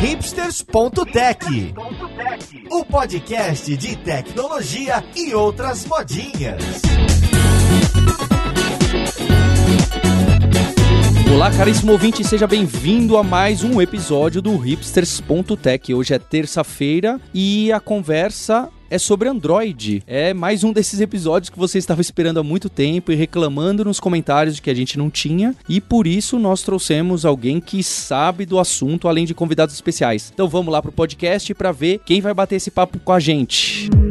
hipsters.tech, o podcast de tecnologia e outras modinhas. Olá, caríssimo ouvinte, seja bem-vindo a mais um episódio do hipsters.tech. Hoje é terça-feira e a conversa é sobre Android. É mais um desses episódios que você estava esperando há muito tempo e reclamando nos comentários de que a gente não tinha, e por isso nós trouxemos alguém que sabe do assunto, além de convidados especiais. Então vamos lá pro podcast para ver quem vai bater esse papo com a gente. E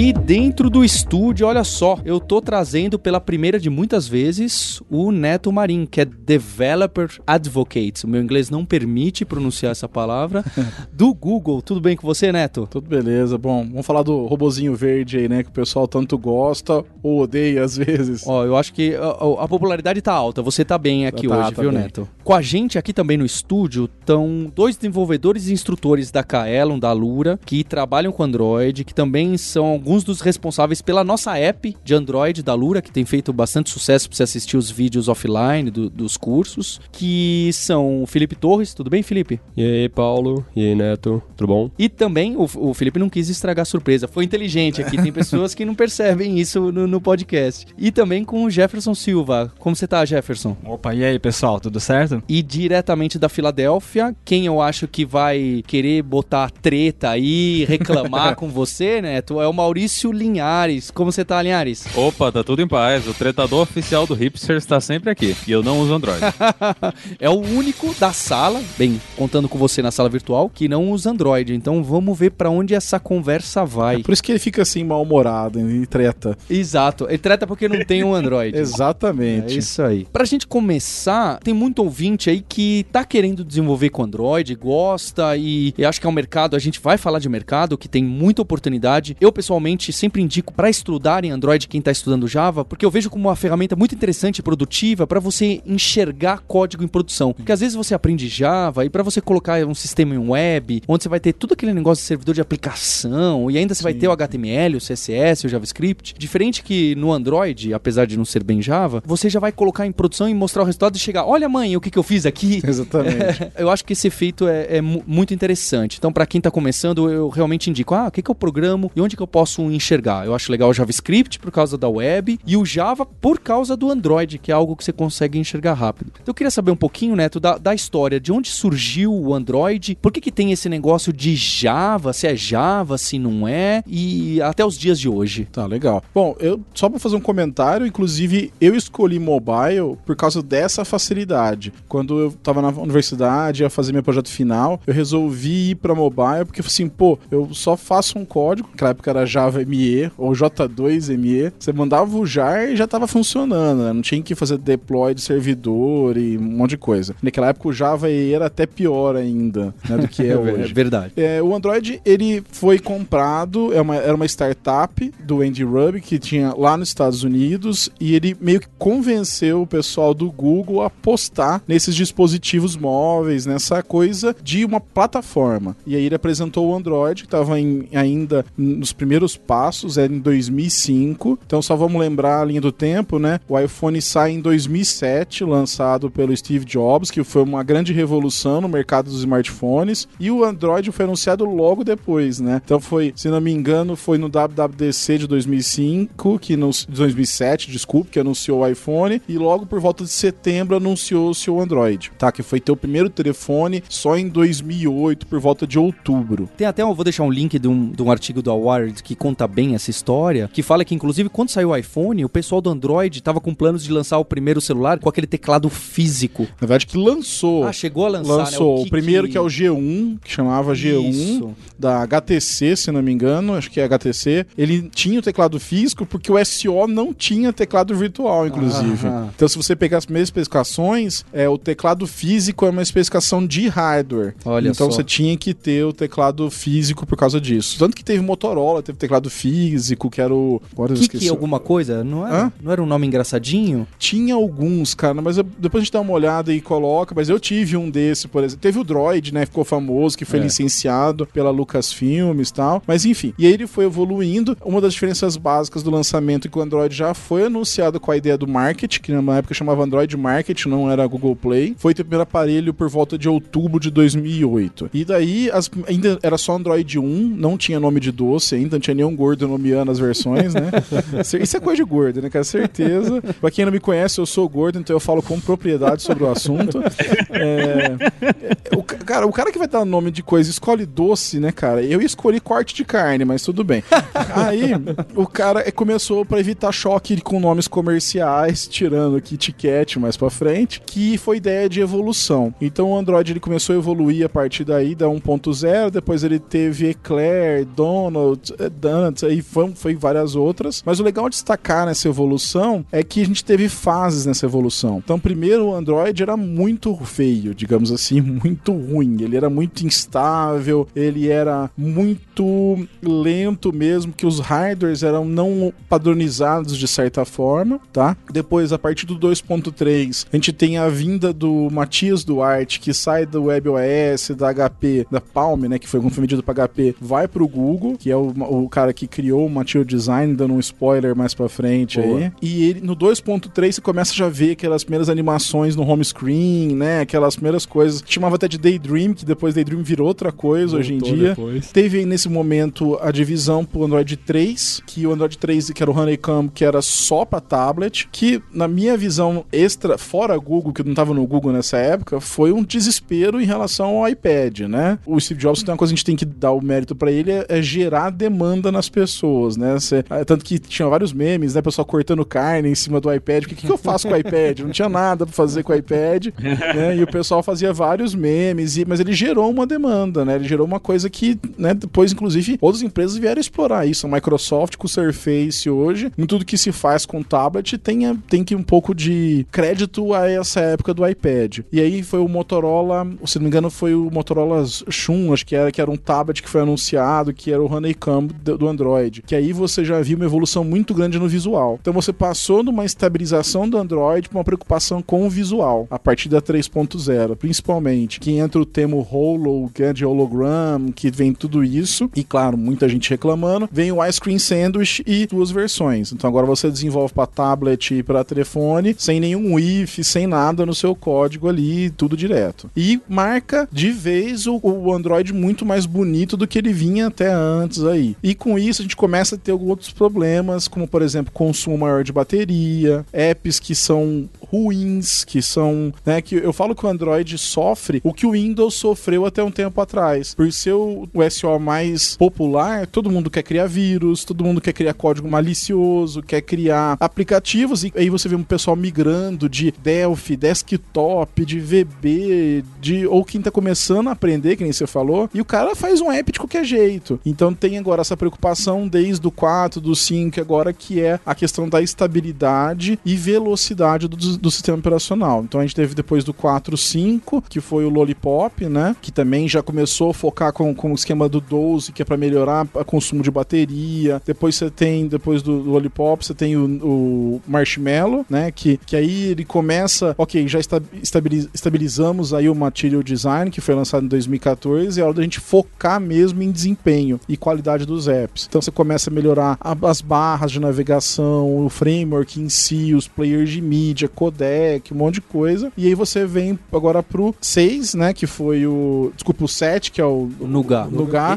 aqui dentro do estúdio, olha só, eu tô trazendo pela primeira de muitas vezes o Neto Marim, que é Developer Advocate. O meu inglês não permite pronunciar essa palavra. do Google. Tudo bem com você, Neto? Tudo beleza. Bom, vamos falar do robozinho verde aí, né? Que o pessoal tanto gosta ou odeia às vezes. Ó, eu acho que a, a popularidade tá alta. Você tá bem aqui Tá, hoje, tá viu. Neto? Com a gente aqui também no estúdio estão dois desenvolvedores e instrutores da Kaelon, da Lura, que trabalham com Android, que também são alguns dos responsáveis pela nossa app de Android da Lura, que tem feito bastante sucesso para você assistir os vídeos offline do- dos cursos, que são o Felipe Torres, tudo bem, Felipe? E aí, Paulo? E aí, Neto? Tudo bom? E também o, o Felipe não quis estragar a surpresa, foi inteligente aqui, tem pessoas que não percebem isso no, no podcast. E também com o Jefferson Silva. Como você tá, Jefferson? Opa, e aí pessoal, tudo certo? E diretamente da Filadélfia, quem eu acho que vai querer botar treta aí, reclamar com você, Neto, é o Maurício Linhares. Como você tá, Linhares? Opa, tá tudo em paz. O tretador oficial do Hipsters tá sempre aqui. E eu não uso Android. é o único da sala, bem, contando com você na sala virtual, que não usa Android. Então vamos ver pra onde essa conversa vai. Por isso que ele fica assim mal-humorado e treta. Exato. Ele treta porque não tem um Android. É Exatamente. isso aí. Pra gente começar, tem muito ouvinte aí que tá querendo desenvolver com Android, gosta e eu acho que é um mercado, a gente vai falar de mercado que tem muita oportunidade. Eu pessoalmente sempre indico pra estudar em Android quem tá estudando Java, porque eu vejo como uma ferramenta muito interessante e produtiva pra você enxergar código em produção. Porque às vezes você aprende Java e pra você colocar um sistema em web, onde você vai ter tudo aquele negócio de servidor de aplicação e ainda você vai ter o HTML, o CSS, o JavaScript, diferente que no Android, apesar de não ser bem Java, você já vai colocar em produção e mostrar o resultado e chegar, olha mãe, o que, que eu fiz aqui? Exatamente. eu acho que esse efeito é, é mu- muito interessante. Então, pra quem tá começando, eu realmente indico, ah, o que, que eu programo e onde que eu posso enxergar? Eu acho legal o JavaScript por causa da web e o Java por causa do Android, que é algo que você consegue enxergar rápido. Então, eu queria saber um pouquinho, Neto, da, da história, de onde surgiu o Android, por que que tem esse negócio de Java, se é Java, se não é, e até os dias de hoje. Tá, legal. Bom, eu só pra fazer um comentário, inclusive eu escolhi mobile por causa dessa facilidade. Quando eu tava na universidade, ia fazer meu projeto final, eu resolvi ir pra mobile porque assim, pô, eu só faço um código, naquela época era Java ME ou J2 ME, você mandava o jar e já tava funcionando, né? Não tinha que fazer deploy de servidor e um monte de coisa. Naquela época o Java EE era até pior ainda, né, do que é hoje. verdade. É, o Android ele foi comprado, é uma- era uma startup do Andy Rubb que tinha lá nos Estados Unidos e ele meio que convenceu o pessoal do Google a apostar nesses dispositivos móveis, nessa coisa de uma plataforma. E aí ele apresentou o Android, que estava ainda nos primeiros passos, era em 2005. Então só vamos lembrar a linha do tempo, né? O iPhone sai em 2007, lançado pelo Steve Jobs, que foi uma grande revolução no mercado dos smartphones. E o Android foi anunciado logo depois, né? Então foi, se não me engano, foi no WWDC de 2005, que no, de 2007, desculpe, que anunciou o iPhone. E logo por volta de setembro anunciou-se o Android, tá? Que foi ter o primeiro telefone só em 2008, por volta de outubro. Tem até, eu vou deixar um link de um, de um artigo do Award que conta bem essa história, que fala que, inclusive, quando saiu o iPhone, o pessoal do Android tava com planos de lançar o primeiro celular com aquele teclado físico. Na verdade, que lançou. Ah, chegou a lançar, lançou né? o, primeiro que é o G1, que chamava G1, Isso. da HTC, se não me engano, acho que é HTC. Ele tinha o teclado físico porque o SO não tinha teclado virtual, inclusive. Então, se você pegar as primeiras especificações, é, o teclado físico é uma especificação de hardware. Olha então só. você tinha que ter o teclado físico por causa disso. Tanto que teve Motorola, teve teclado físico, que era o. Agora eu Kiki esqueci. alguma coisa? Não era, Hã? não era um nome engraçadinho? Tinha alguns, cara, mas eu- depois a gente dá uma olhada e coloca. Mas eu tive um desse, por exemplo. Teve o Droid, né? Ficou famoso, que foi É. licenciado pela Lucasfilmes e tal. Mas enfim. E aí ele foi evoluindo. Uma das diferenças básicas do lançamento é que o Android já foi anunciado com a ideia do Market, que na época chamava Android Market, não era Google Play. Foi ter o primeiro aparelho por volta de outubro de 2008. E daí as- ainda era só Android 1, não tinha nome de doce ainda, não tinha nenhum gordo nomeando as versões, né? Isso é coisa de gordo, né, cara? Certeza. Pra quem não me conhece, eu sou gordo, então eu falo com propriedade sobre o assunto. É, o, ca- cara, o cara que vai dar nome de coisa escolhe doce, né, cara? Eu escolhi corte de carne, mas tudo bem. Aí o cara começou pra evitar choque com nomes comerciais, tirando o Kit Kat mais pra frente, que foi ideia de evolução. Então o Android ele começou a evoluir a partir daí da 1.0, depois ele teve Eclair, Donald, eh, Donuts, aí foi, foi várias outras. Mas o legal de destacar nessa evolução é que a gente teve fases nessa evolução. Então, primeiro o Android era muito feio, digamos assim, muito ruim. Ele era muito instável, ele era muito lento mesmo, que os hardwares eram não padronizados de certa forma, tá? Depois, a partir do 2.3, a gente tem a vinda do Matias Duarte, que sai do WebOS, da HP, da Palm, né, que foi vendido para HP, vai pro Google, que é o, o cara que criou o Material Design, dando um spoiler mais pra frente Boa. aí. E ele, no 2.3 você começa já a ver aquelas primeiras animações no home screen, né, aquelas primeiras coisas. Chamava até de Daydream, que depois Daydream virou outra coisa hoje em Voltou dia. depois. Teve aí nesse momento a divisão pro Android 3, que o Android 3, que era o Honeycomb, que era só pra tablet, que na minha visão extra, fora Google, que eu não tava no Google nessa época, foi um desespero em relação ao iPad, né? O Steve Jobs tem uma coisa que a gente tem que dar o mérito pra ele, é, é gerar demanda nas pessoas, né? Cê- é, tanto que tinha vários memes, né? Pessoal cortando carne em cima do iPad. O que, que eu faço com o iPad? Não tinha nada pra fazer com o iPad, né? E o pessoal fazia vários memes, e- mas ele gerou uma demanda, né? Ele gerou uma coisa que, né, depois, inclusive, outras empresas vieram explorar isso. A Microsoft com o Surface hoje, em tudo que se faz com tablet, tem, tem que um pouco de crédito a essa época do iPad. E aí foi o Motorola, se não me engano, foi o Motorola Shun, acho que era, que era um tablet que foi anunciado, que era o Honeycomb do Android. Que aí você já viu uma evolução muito grande no visual. Então você passou de uma estabilização do Android para uma preocupação com o visual, a partir da 3.0, principalmente. Que entra o termo holo, que é de hologram, que vem tudo isso. E claro, muita gente reclamando. Vem o Ice Cream Sandwich e duas versões. Então agora você desenvolve para tablet e para telefone, sem nenhum if, sem nada no seu código ali, tudo direto. E marca de vez o, o Android muito mais bonito do que ele vinha até antes aí. E com isso a gente começa a ter outros problemas, como por exemplo, consumo maior de bateria, apps que são ruins, que são, né, que eu falo que o Android sofre o que o Windows sofreu até um tempo atrás. Por ser o, o SO mais popular, todo mundo quer criar vírus, todo mundo quer criar código malicioso, quer criar aplicativos e aí você vê um pessoal migrando de Delphi, desktop, de VB, de ou quem tá começando a aprender, que nem você falou, e o cara faz um app de qualquer jeito. Então tem agora essa preocupação desde o 4, do 5 agora que é a questão da estabilidade e velocidade do, do sistema operacional. Então a gente teve depois do 4, 5, que foi o Lollipop, né? Que também já começou a focar com, com o esquema do 12, que é para melhorar o consumo de bateria. Depois você tem, depois do Lollipop, você tem o, o Marshmallow, né? Que, que aí ele começa, ok, já esta- estabiliz- estabilizamos aí o Material Design, que foi lançado em 2014, é hora da gente focar mesmo em desempenho e qualidade dos apps. Então você começa a melhorar a- as barras de navegação, o framework em si, os players de mídia, codec, um monte de coisa. E aí você vem agora pro 6, né? Que foi o. Desculpa, o 7, que é o. Nougat.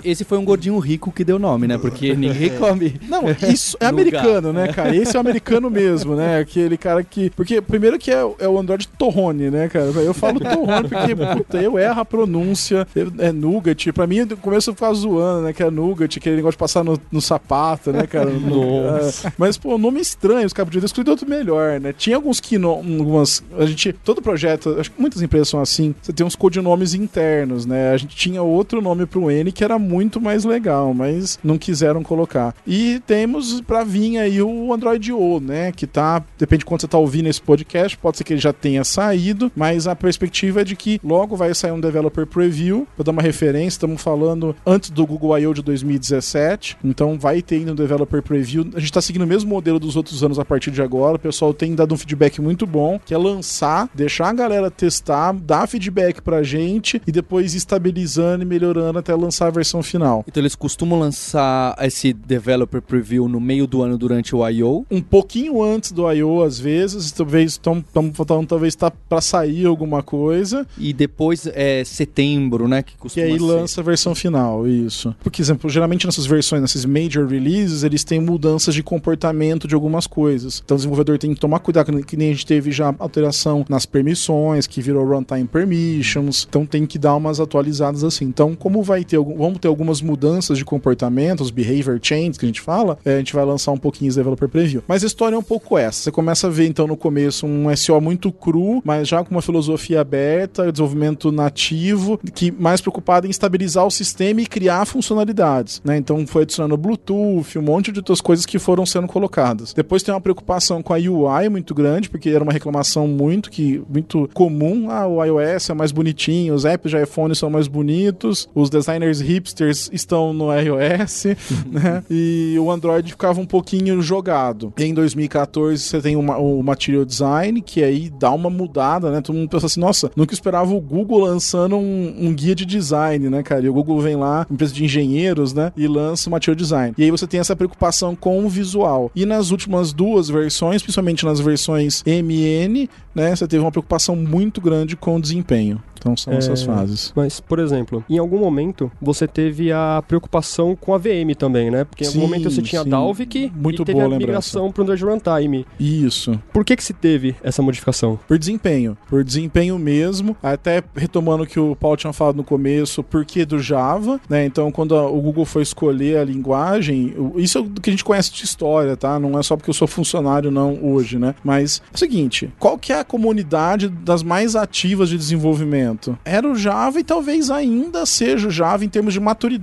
E- Esse foi um gordinho rico que deu nome, né? Porque ninguém come. Não, isso é americano, né, cara? Esse é o americano mesmo, né? Aquele cara que. Porque, primeiro que é, o- é o Android Torrone, né, cara? Eu falo Torrone porque, puta, eu erro a pronúncia. É Nougat. Pra mim, no começo eu ficava zoando, né? Que é Nougat, aquele negócio de passar no, no sapato, né, cara? No- Nossa. é, mas, pô, nome estranho, os caras podiam ter escolhido outro melhor, né? Tinha alguns, quino, algumas. A gente. Todo projeto, acho que muitas empresas são assim. Você tem uns codinomes internos, né? A gente tinha outro nome pro N que era muito mais legal, mas não quiseram colocar. E temos pra vir aí o Android O, né? Que tá. Depende de quando você tá ouvindo esse podcast, pode ser que ele já tenha saído, mas a perspectiva é de que logo vai sair um developer preview. Pra dar uma referência, estamos falando antes do Google I.O. de 2017. Então vai ter ainda um developer preview. A gente tá seguindo o mesmo modelo dos outros anos a partir de agora. O pessoal tem dado um feedback muito bom, que é lançar, deixar a galera testar, dar feedback pra gente e depois estabilizando e melhorando até lançar a versão final. Então eles costumam lançar esse developer preview no meio do ano durante o I.O. Um pouquinho antes do I.O. às vezes, talvez estão faltando talvez tá para sair alguma coisa e depois é setembro, né, que costuma aí ser. lança a versão final, isso. Por exemplo, geralmente nessas versões, nesses major releases, eles têm mudanças de comportamento de algumas coisas. Então o desenvolvedor tem que tomar cuidado, que- nem a gente teve já alteração nas permissões, que virou runtime permissions, então tem que dar umas atualizadas assim. Então, como vai ter, algum- vamos ter algumas mudanças de comportamento, os behavior changes que a gente fala, é, a gente vai lançar um pouquinho esse developer preview. Mas a história é um pouco essa. Você começa a ver então no começo um SEO muito cru, mas já com uma filosofia aberta, desenvolvimento nativo, que mais preocupado em estabilizar o sistema e criar funcionalidades, né? Então foi adicionando Bluetooth, um monte de outras coisas que foram sendo colocadas. Depois tem uma preocupação com a UI muito grande, porque era uma reclamação muito que muito comum, ah, o iOS é mais bonitinho, os apps de iPhone são mais bonitos, os designers hipsters estão no iOS, né? E o Android ficava um pouquinho jogado. E em 2014 você tem uma- o Material Design, que aí dá uma mudada, né? Todo mundo pensa assim, nossa, nunca esperava o Google lançando um, um guia de design, né, cara? E o Google vem lá, empresa de engenheiros, né? E lança o Material Design. E aí você tem essa preocupação com o visual. E nas últimas duas versões, principalmente nas versões MN, né? Você teve uma preocupação muito grande com o desempenho. Então são É, essas fases. Mas, por exemplo, em algum momento você teve a preocupação com a VM também, né? Porque em algum Sim, momento você tinha a sim. Dalvik Muito e teve boa a migração para o Android Runtime. Isso. Por que que se teve essa modificação? Por desempenho. Por desempenho mesmo. Até retomando o que o Paulo tinha falado no começo, por que do Java, né? Então, quando a- o Google foi escolher a linguagem, isso é o que a gente conhece de história, tá? Não é só porque eu sou funcionário, não, hoje, né? Mas é o seguinte: qual que é a comunidade das mais ativas de desenvolvimento? Era o Java e talvez ainda seja o Java em termos de maturidade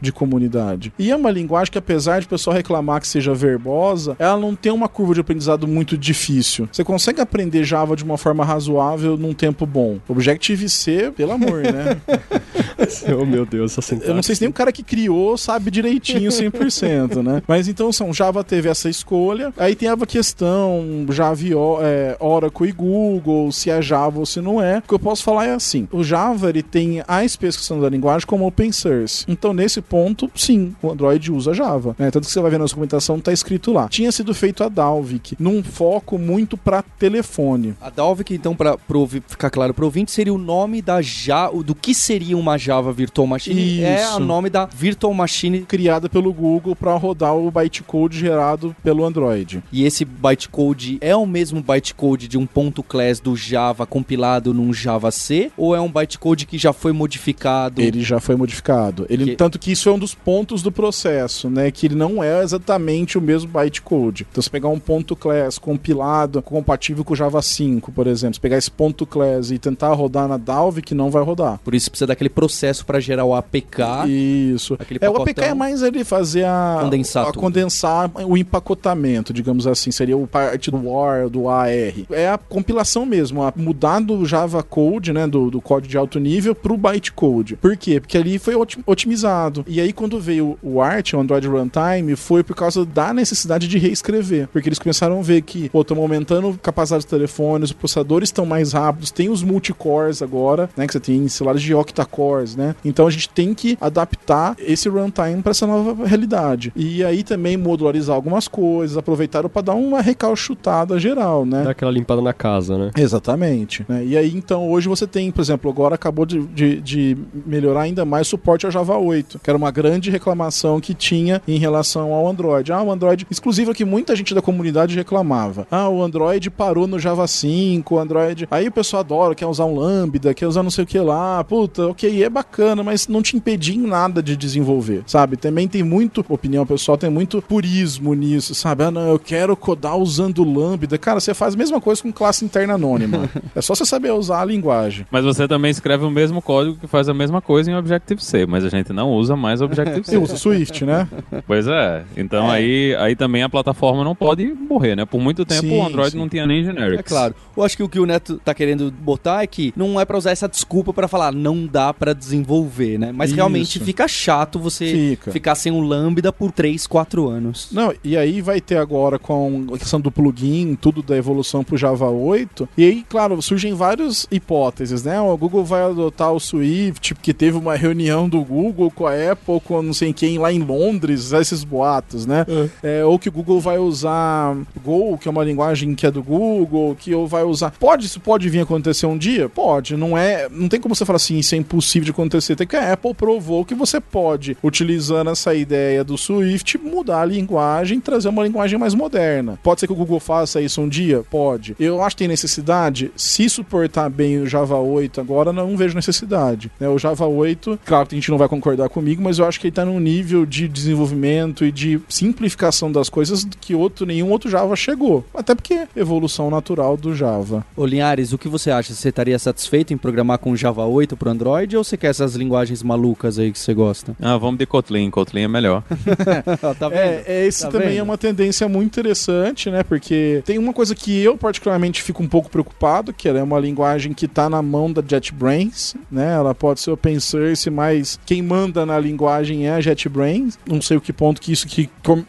de comunidade. E é uma linguagem que, apesar de o pessoal reclamar que seja verbosa, ela não tem uma curva de aprendizado muito difícil. Você consegue aprender Java de uma forma razoável num tempo bom. Objective-C, pelo amor, né? oh, meu Deus, essa Eu não sei se nem o cara que criou sabe direitinho 100%, né? Mas então são Java teve essa escolha. Aí tem a questão Java é, Oracle e Google, se é Java ou se não é. O que eu posso falar é assim: o Java ele tem a especificação da linguagem como open source. Então nesse ponto, sim, o Android usa Java. Né? Tanto que você vai ver na documentação tá escrito lá. Tinha sido feito a Dalvik num foco muito para telefone. A Dalvik, então, para ficar claro para o ouvinte, seria o nome da ja, do que seria uma Java Virtual Machine. É Isso. o nome da Virtual Machine. Criada pelo Google para rodar o bytecode gerado pelo Android. E esse bytecode é o mesmo bytecode de um ponto class do Java compilado num Java C? Ou é um bytecode que já foi modificado? Ele já foi modificado. Ele, Que- Tanto que isso é um dos pontos do processo, né? Que ele não é exatamente o mesmo bytecode. Então, se pegar um ponto class compilado, compatível com o Java 5, por exemplo, se pegar esse ponto class e tentar rodar na Dalvik, não vai rodar. Por isso precisa daquele processo para gerar o APK. Isso. Aquele É, o. APK é mais ele fazer a. Condensar a condensar o empacotamento, digamos assim. Seria o parte do WAR, do AR. É a compilação mesmo, a mudar do Java Code, né? Do, do código de alto nível pro bytecode. Por quê? Porque ali foi otim- otimizado. E aí, quando veio o Art, o Android Runtime, foi por causa da necessidade de reescrever. Porque eles começaram a ver que, pô, estamos aumentando a capacidade dos telefones, os processadores estão mais rápidos, tem os multicores agora, né? Que você tem celulares de octa-cores, né? Então a gente tem que adaptar esse runtime para essa nova realidade. E aí também modularizar algumas coisas, aproveitaram para dar uma recalchutada geral, né? Dá aquela limpada na casa, né? Exatamente. né? E aí, então, hoje você tem, por exemplo, agora acabou de, de- de melhorar ainda mais o suporte ao Java 8, que era uma grande reclamação que tinha em relação ao Android. Ah, o Android exclusivo que muita gente da comunidade reclamava. Ah, o Android parou no Java 5, o Android. Aí o pessoal adora, quer usar um Lambda, quer usar não sei o que lá. Puta, ok, é bacana, mas não te impedia em nada de desenvolver, sabe? Também tem muito, opinião pessoal, tem muito purismo nisso, sabe? Ah, não, eu quero codar usando Lambda. Cara, você faz a mesma coisa com classe interna anônima. é só você saber usar a linguagem. Mas você também escreve o mesmo código que faz a mesma coisa em Objective-C, mas a gente não usa mais Objective-C. Você usa Swift, né? Pois é. Então Aí, aí também a plataforma não pode morrer, né? Por muito tempo Sim, o Android sim. não tinha nem generics. É claro. Eu acho que o que o Neto tá querendo botar é que não é pra usar essa desculpa pra falar não dá pra desenvolver, né? Mas Isso. realmente fica chato você Fica. ficar sem um Lambda por 3, 4 anos. Não, e aí vai ter agora com a questão do plugin, tudo da evolução pro Java 8. E aí, claro, surgem várias hipóteses, né? O Google vai adotar o Swift, porque teve uma reunião do Google com a Apple, com não sei quem lá em Londres, esses boatos, né? É, ou que o Google vai usar Go, que é uma linguagem que é do Google, que ou vai usar. Pode, isso pode vir a acontecer um dia? Pode. Não é. Não tem como você falar assim, isso é impossível de acontecer. Tem que a Apple provou que você pode, utilizando essa ideia do Swift, mudar a linguagem trazer uma linguagem mais moderna. Pode ser que o Google faça isso um dia? Pode. Eu acho que tem necessidade. Se suportar bem o Java 8 agora, não vejo necessidade. né? O Java 8, claro que a gente não vai concordar comigo, mas eu acho que ele tá num nível de desenvolvimento e de simplificação das coisas que outro, nenhum outro Java chegou. Até porque é evolução natural do Java. Ô Linhares, o que você acha? Você estaria satisfeito em programar com Java 8 pro Android ou você quer essas linguagens malucas aí que você gosta? Ah, vamos de Kotlin. Kotlin é melhor. tá vendo? É, é, esse Tá também vendo? é uma tendência muito interessante, né? Porque tem uma coisa que eu particularmente fico um pouco preocupado, que ela é uma linguagem que tá na mão da JetBrains, né? Ela pode ser open source, mas quem manda na linguagem é a JetBrains. Não sei o que ponto que isso que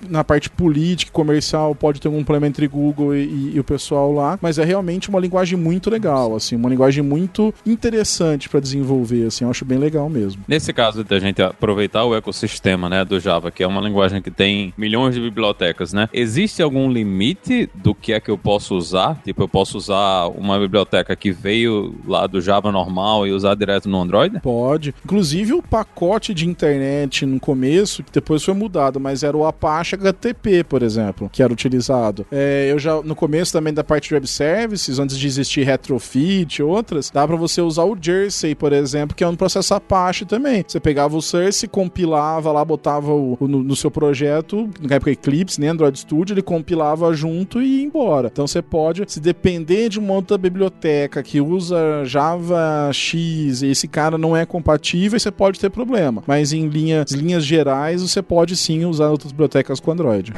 na parte política, comercial, pode ter um complemento entre Google e, e- e o pessoal lá, mas é realmente uma linguagem muito legal, assim, uma linguagem muito interessante para desenvolver, assim, eu acho bem legal mesmo. Nesse caso da gente aproveitar o ecossistema, né, do Java, que é uma linguagem que tem milhões de bibliotecas, né? Existe algum limite do que é que eu posso usar? Tipo, eu posso usar uma biblioteca que veio lá do Java normal e usar direto no Android? Pode. Inclusive o pacote de internet no começo, que depois foi mudado, mas era o Apache HTTP, por exemplo, que era utilizado. É, eu já, no começo também da parte de web services, antes de existir retrofit e outras, dá pra você usar o Jersey, por exemplo, que é um processo Apache também. Você pegava o source, compilava lá, botava o, no, no seu projeto, na época Eclipse, nem Android Studio, ele compilava junto e ia embora. Então você pode, se depender de uma outra biblioteca que usa Java X e esse cara não é compatível, você pode ter problema. Mas em linhas, linhas gerais, você pode sim usar outras bibliotecas com Android.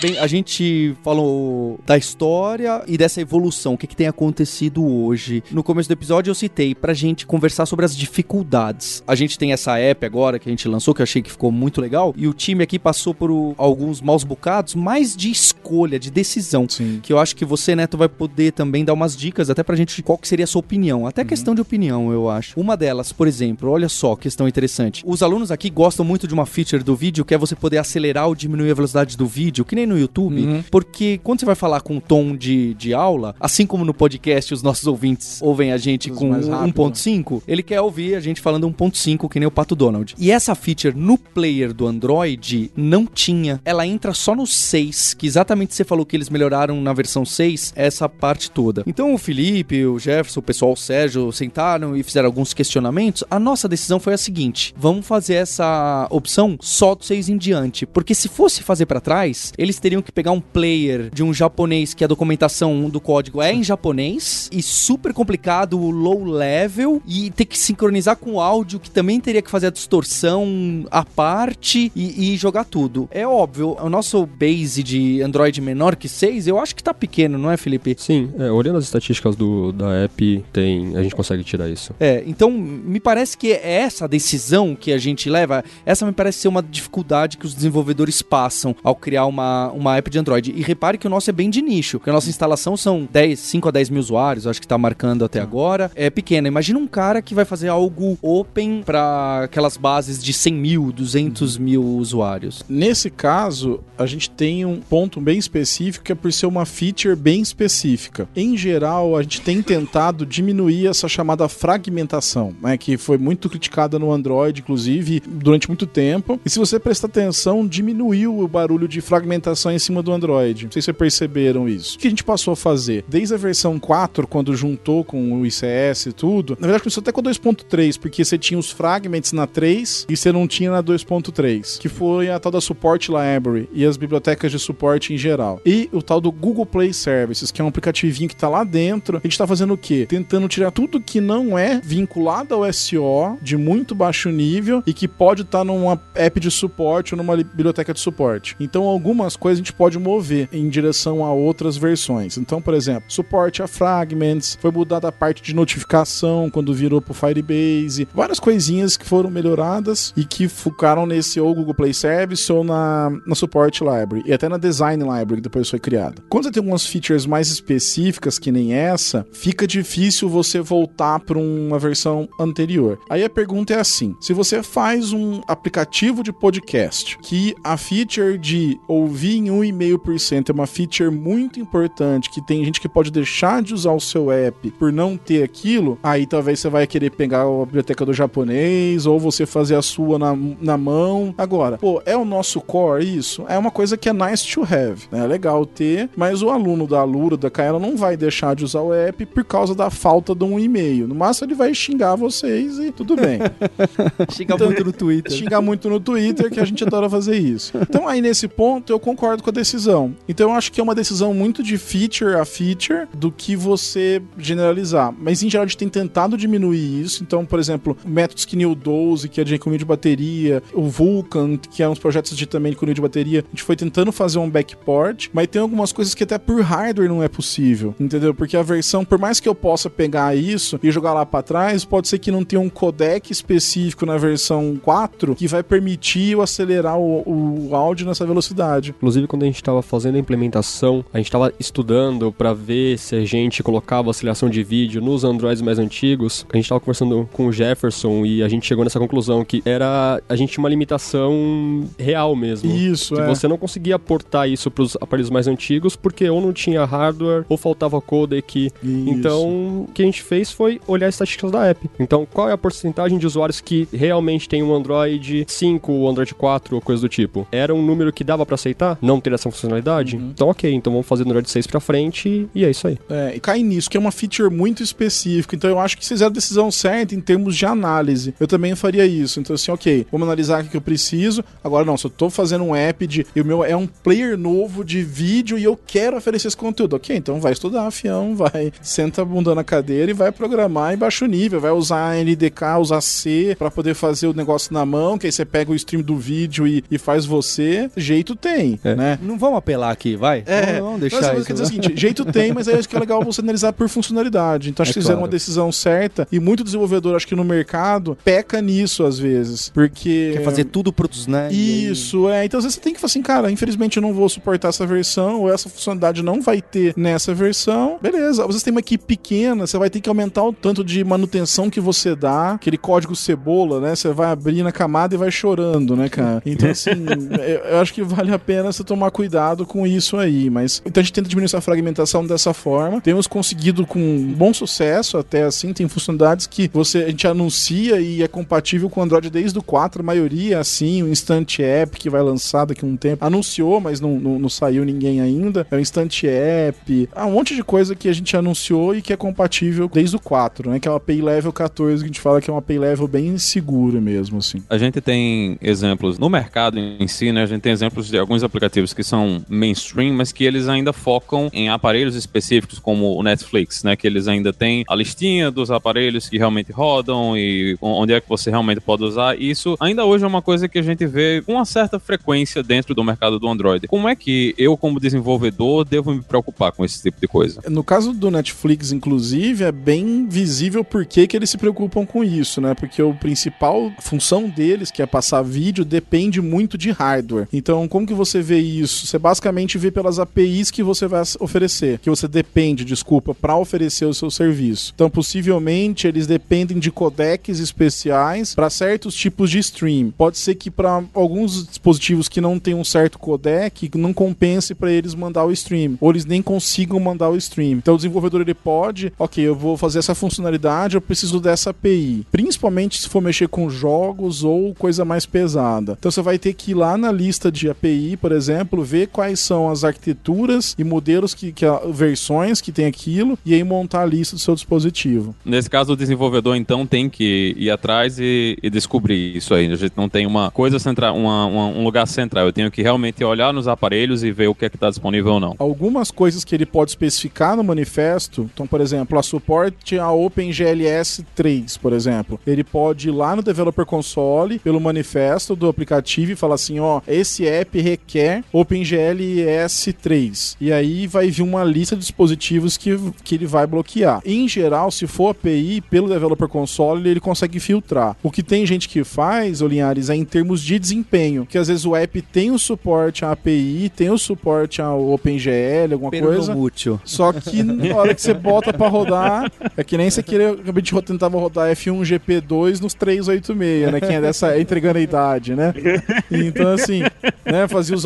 Bem, a gente falou da história e dessa evolução, o que, que tem acontecido hoje. No começo do episódio eu citei pra gente conversar sobre as dificuldades. A gente tem essa app agora que a gente lançou, que eu achei que ficou muito legal, e o time aqui passou por alguns maus bocados, mais de escolha, de decisão. Sim. Que eu acho que você, Neto, vai poder também dar umas dicas, até pra gente, de qual que seria a sua opinião. Até questão de opinião, eu acho. Uma delas, por exemplo, olha só, questão interessante. Os alunos aqui gostam muito de uma feature do vídeo, que é você poder acelerar ou diminuir a velocidade do vídeo, que nem no YouTube, Uhum. porque quando você vai falar com tom de, de aula, assim como no podcast os nossos ouvintes ouvem a gente com mais rápido. 1.5, ele quer ouvir a gente falando 1.5, que nem o Pato Donald. E essa feature no player do Android não tinha. Ela entra só no 6, que exatamente você falou que eles melhoraram na versão 6, essa parte toda. Então o Felipe, o Jefferson, o pessoal, o Sérgio, sentaram e fizeram alguns questionamentos. A nossa decisão foi a seguinte: vamos fazer essa opção só do 6 em diante. Porque se fosse fazer pra trás, eles teriam que pegar um player de um japonês que a documentação do código é em japonês e super complicado, low level, e ter que sincronizar com o áudio, que também teria que fazer a distorção à parte e, e jogar tudo. É óbvio, o nosso base de Android menor que 6, eu acho que tá pequeno, não é, Felipe? Sim, é, olhando as estatísticas do, da app, tem, a gente consegue tirar isso. É, então me parece que é essa decisão que a gente leva, essa me parece ser uma dificuldade que os desenvolvedores passam ao criar uma, uma app de Android. E repare que o nosso é bem de nicho, porque a nossa instalação são 10, 5 a 10 mil usuários, acho que tá marcando até agora. É pequena. Imagina um cara que vai fazer algo open para aquelas bases de 100 mil, 200 mil usuários. Nesse caso, a gente tem um ponto bem específico que é por ser uma feature bem específica. Em geral, a gente tem tentado diminuir essa chamada fragmentação, né, que foi muito criticada no Android, inclusive, durante muito tempo. E se você prestar atenção, diminuiu o barulho de fragmentação atualização em cima do Android. Não sei se vocês perceberam isso. O que a gente passou a fazer? Desde a versão 4, quando juntou com o ICS e tudo, na verdade começou até com 2.3, porque você tinha os fragments na 3 e você não tinha na 2.3, que foi a tal da Support Library e as bibliotecas de suporte em geral. E o tal do Google Play Services, que é um aplicativinho que tá lá dentro. A gente tá fazendo o quê? Tentando tirar tudo que não é vinculado ao SEO de muito baixo nível e que pode estar tá numa app de suporte ou numa biblioteca de suporte. Então, algumas coisas a gente pode mover em direção a outras versões. Então, por exemplo, suporte a fragments, foi mudada a parte de notificação quando virou pro Firebase, várias coisinhas que foram melhoradas e que ficaram nesse ou Google Play Service ou na, na Support Library e até na Design Library que depois foi criada. Quando você tem algumas features mais específicas que nem essa, fica difícil você voltar para uma versão anterior. Aí a pergunta é assim: se você faz um aplicativo de podcast que a feature de ouvir em 1,5% é uma feature muito importante, que tem gente que pode deixar de usar o seu app por não ter aquilo, aí talvez você vai querer pegar a biblioteca do japonês ou você fazer a sua na, na mão. Agora, pô, é o nosso core isso? É uma coisa que é nice to have, né? É legal ter, mas o aluno da Alura, da Kaela, não vai deixar de usar o app por causa da falta de um e-mail. No máximo ele vai xingar vocês e tudo bem. Xingar então, muito no Twitter. Xingar muito no Twitter, que a gente adora fazer isso. Então aí nesse ponto eu concordo com a decisão. Então eu acho que é uma decisão muito de feature a feature do que você generalizar. Mas em geral a gente tem tentado diminuir isso. Então, por exemplo, métodos que o 12, que é de economia de bateria, o Vulkan, que é uns projetos de também de de bateria, a gente foi tentando fazer um backport, mas tem algumas coisas que até por hardware não é possível, entendeu? Porque a versão, por mais que eu possa pegar isso e jogar lá para trás, pode ser que não tenha um codec específico na versão 4 que vai permitir eu acelerar o, o áudio nessa velocidade. Inclusive, quando a gente estava fazendo a implementação, a gente estava estudando para ver se a gente colocava aceleração de vídeo nos Androids mais antigos. A gente estava conversando com o Jefferson e a gente chegou nessa conclusão que era a gente tinha uma limitação real mesmo. Isso, que é. você não conseguia portar isso para os aparelhos mais antigos porque ou não tinha hardware ou faltava codec. Isso. Então, o que a gente fez foi olhar as estatísticas da app. Então, qual é a porcentagem de usuários que realmente tem um Android 5 ou Android 4 ou coisa do tipo? Era um número que dava para aceitar não ter essa funcionalidade? Uhum. Então, ok, então vamos fazer do Android 6 para frente e é isso aí. É, e cai nisso, que é uma feature muito específica. Então eu acho que vocês fizeram a decisão certa em termos de análise. Eu também faria isso. Então, assim, ok, vamos analisar o que eu preciso. Agora, não, se eu tô fazendo um app de. E o meu é um player novo de vídeo e eu quero oferecer esse conteúdo. Ok, então vai estudar, fião, vai, senta a bunda na cadeira e vai programar em baixo nível. Vai usar NDK, usar C para poder fazer o negócio na mão, que aí você pega o stream do vídeo e, e faz você. Jeito tem, É. né? Não vamos apelar aqui, vai? É, vamos, vamos deixar mas, isso. quer dizer o seguinte, jeito tem, mas aí acho que é legal você analisar por funcionalidade. Então acho É que fizeram claro. uma decisão certa e muito desenvolvedor, acho que no mercado, peca nisso às vezes. Porque. Quer fazer tudo pro né? Aí- Isso, é. Então às vezes você tem que falar assim, cara, infelizmente eu não vou suportar essa versão, ou essa funcionalidade não vai ter nessa versão. Beleza, às vezes tem uma equipe pequena, você vai ter que aumentar o tanto de manutenção que você dá, aquele código cebola, né? Você vai abrir na camada e vai chorando, né, cara? Então, assim, eu acho que vale a pena você tomar cuidado com isso aí. Mas então a gente tenta diminuir essa fragmentação dessa forma. Temos conseguido com bom sucesso, até assim, tem funcionalidades que você a gente anuncia e é compatível com Android desde o 4, a maioria assim, o Instant App que vai lançar daqui a um tempo. Anunciou, mas não, não, não saiu ninguém ainda. É o Instant App. Há um monte de coisa que a gente anunciou e que é compatível desde o 4, né? Que é uma API Level 14, que a gente fala que é uma API Level bem segura mesmo, assim. A gente tem exemplos no mercado em si, né? A gente tem exemplos de alguns aplicativos que são mainstream, mas que eles ainda focam em aparelhos específicos, como o Netflix, né? Que eles ainda têm a listinha dos aparelhos que realmente rodam e onde é que você realmente pode usar. E isso ainda hoje é uma coisa que a gente vê com uma certa frequência dentro do mercado do Android. Como é que eu, como desenvolvedor, devo me preocupar com esse tipo de coisa? No caso do Netflix, inclusive, é bem visível por que eles se preocupam com isso, né? Porque o principal função deles, que é passar vídeo, depende muito de hardware. Então, como que você vê isso? Você basicamente vê pelas APIs que você vai oferecer, que você depende, desculpa, para oferecer o seu serviço. Então, possivelmente, eles dependem de codecs especiais para certos tipos de stream. Pode ser que para alguns dispositivos que não tem um certo codec, não compense para eles mandar o stream, ou eles nem consigam mandar o stream. Então, o desenvolvedor ele pode, ok, eu vou fazer essa funcionalidade, eu preciso dessa API. Principalmente se for mexer com jogos ou coisa mais pesada. Então, você vai ter que ir lá na lista de API, por exemplo exemplo, ver quais são as arquiteturas e modelos que, que a- versões que tem aquilo e aí montar a lista do seu dispositivo. Nesse caso, o desenvolvedor então tem que ir atrás e, e descobrir isso aí. A gente não tem uma coisa central, uma- uma- um lugar central. Eu tenho que realmente olhar nos aparelhos e ver o que é que está disponível ou não. Algumas coisas que ele pode especificar no manifesto, então, por exemplo, a suporte a OpenGLS 3, por exemplo. Ele pode ir lá no Developer Console, pelo manifesto do aplicativo e falar assim, ó, esse app requer OpenGLS 3. E aí vai vir uma lista de dispositivos que, que ele vai bloquear. Em geral, se for API, pelo Developer Console, ele consegue filtrar. O que tem gente que faz, ô Linhares, é em termos de desempenho, que às vezes o app tem o suporte à API, tem o suporte ao OpenGL, alguma coisa, Peronomútil. só que na hora que você bota pra rodar, é que nem você querer. Eu acabei de tentava rodar F1 GP2 nos 386, né? Quem é dessa. é entregando a idade, né? Então, assim, né? Fazia os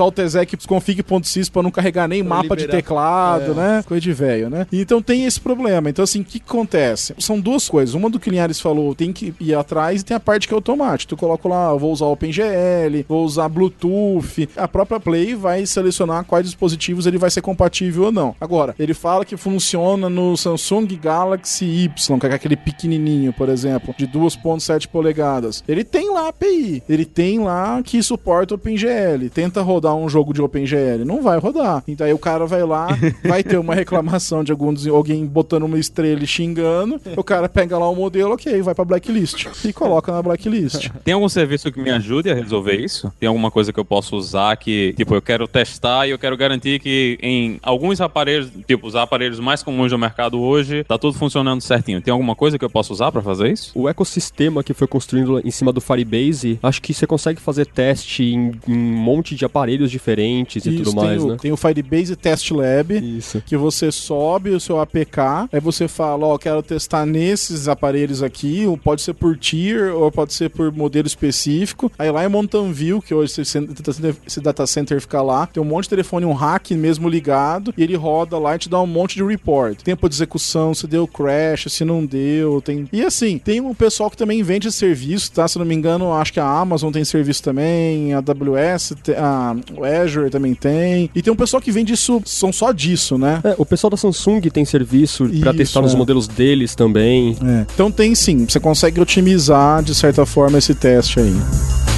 config.sys pra não carregar nem Pra mapa de liberar. teclado, né? Coisa de velho, né? Então tem esse problema. Então, assim, o que, acontece? São duas coisas. Uma do que o Linhares falou, tem que ir atrás e tem a parte que é automática. Tu coloca lá, vou usar OpenGL, vou usar Bluetooth. A própria Play vai selecionar quais dispositivos ele vai ser compatível ou não. Agora, ele fala que funciona no Samsung Galaxy Y, que é aquele pequenininho, por exemplo, de 2.7 polegadas. Ele tem lá API, ele tem lá que suporta OpenGL. Tenta rodar um jogo de OpenGL, não vai rodar. Então aí o cara vai lá, vai ter uma reclamação de algum alguém botando uma estrela e xingando. O cara pega lá o modelo, ok, vai pra blacklist e coloca na blacklist. Tem algum serviço que me ajude a resolver isso? Tem alguma coisa que eu posso usar que, tipo, eu quero testar e eu quero garantir que em alguns aparelhos, tipo, os aparelhos mais comuns do mercado hoje, tá tudo funcionando certinho. Tem alguma coisa que eu posso usar pra fazer isso? O ecossistema que foi construído em cima do Firebase, acho que você consegue fazer teste em, em um monte de aparelhos diferentes e Isso, tudo tem mais, o, né? Tem o Firebase Test Lab. Isso. que você sobe o seu APK, aí você fala, ó, quero testar nesses aparelhos aqui, ou pode ser por tier, ou pode ser por modelo específico. Aí lá em Mountain View, que hoje esse, data center fica lá, tem um monte de telefone, um hack mesmo ligado, e ele roda lá e te dá um monte de report. Tempo de execução, se deu crash, se não deu, tem... E assim, tem um pessoal que também vende serviço, tá? Se não me engano, acho que a Amazon tem serviço também, a AWS, a, o Azure também tem. E tem um pessoal que vende isso, são só disso, né? É, o pessoal da Samsung tem serviço pra Isso, testar nos é. modelos deles também. É. Então tem sim, você consegue otimizar de certa forma esse teste aí.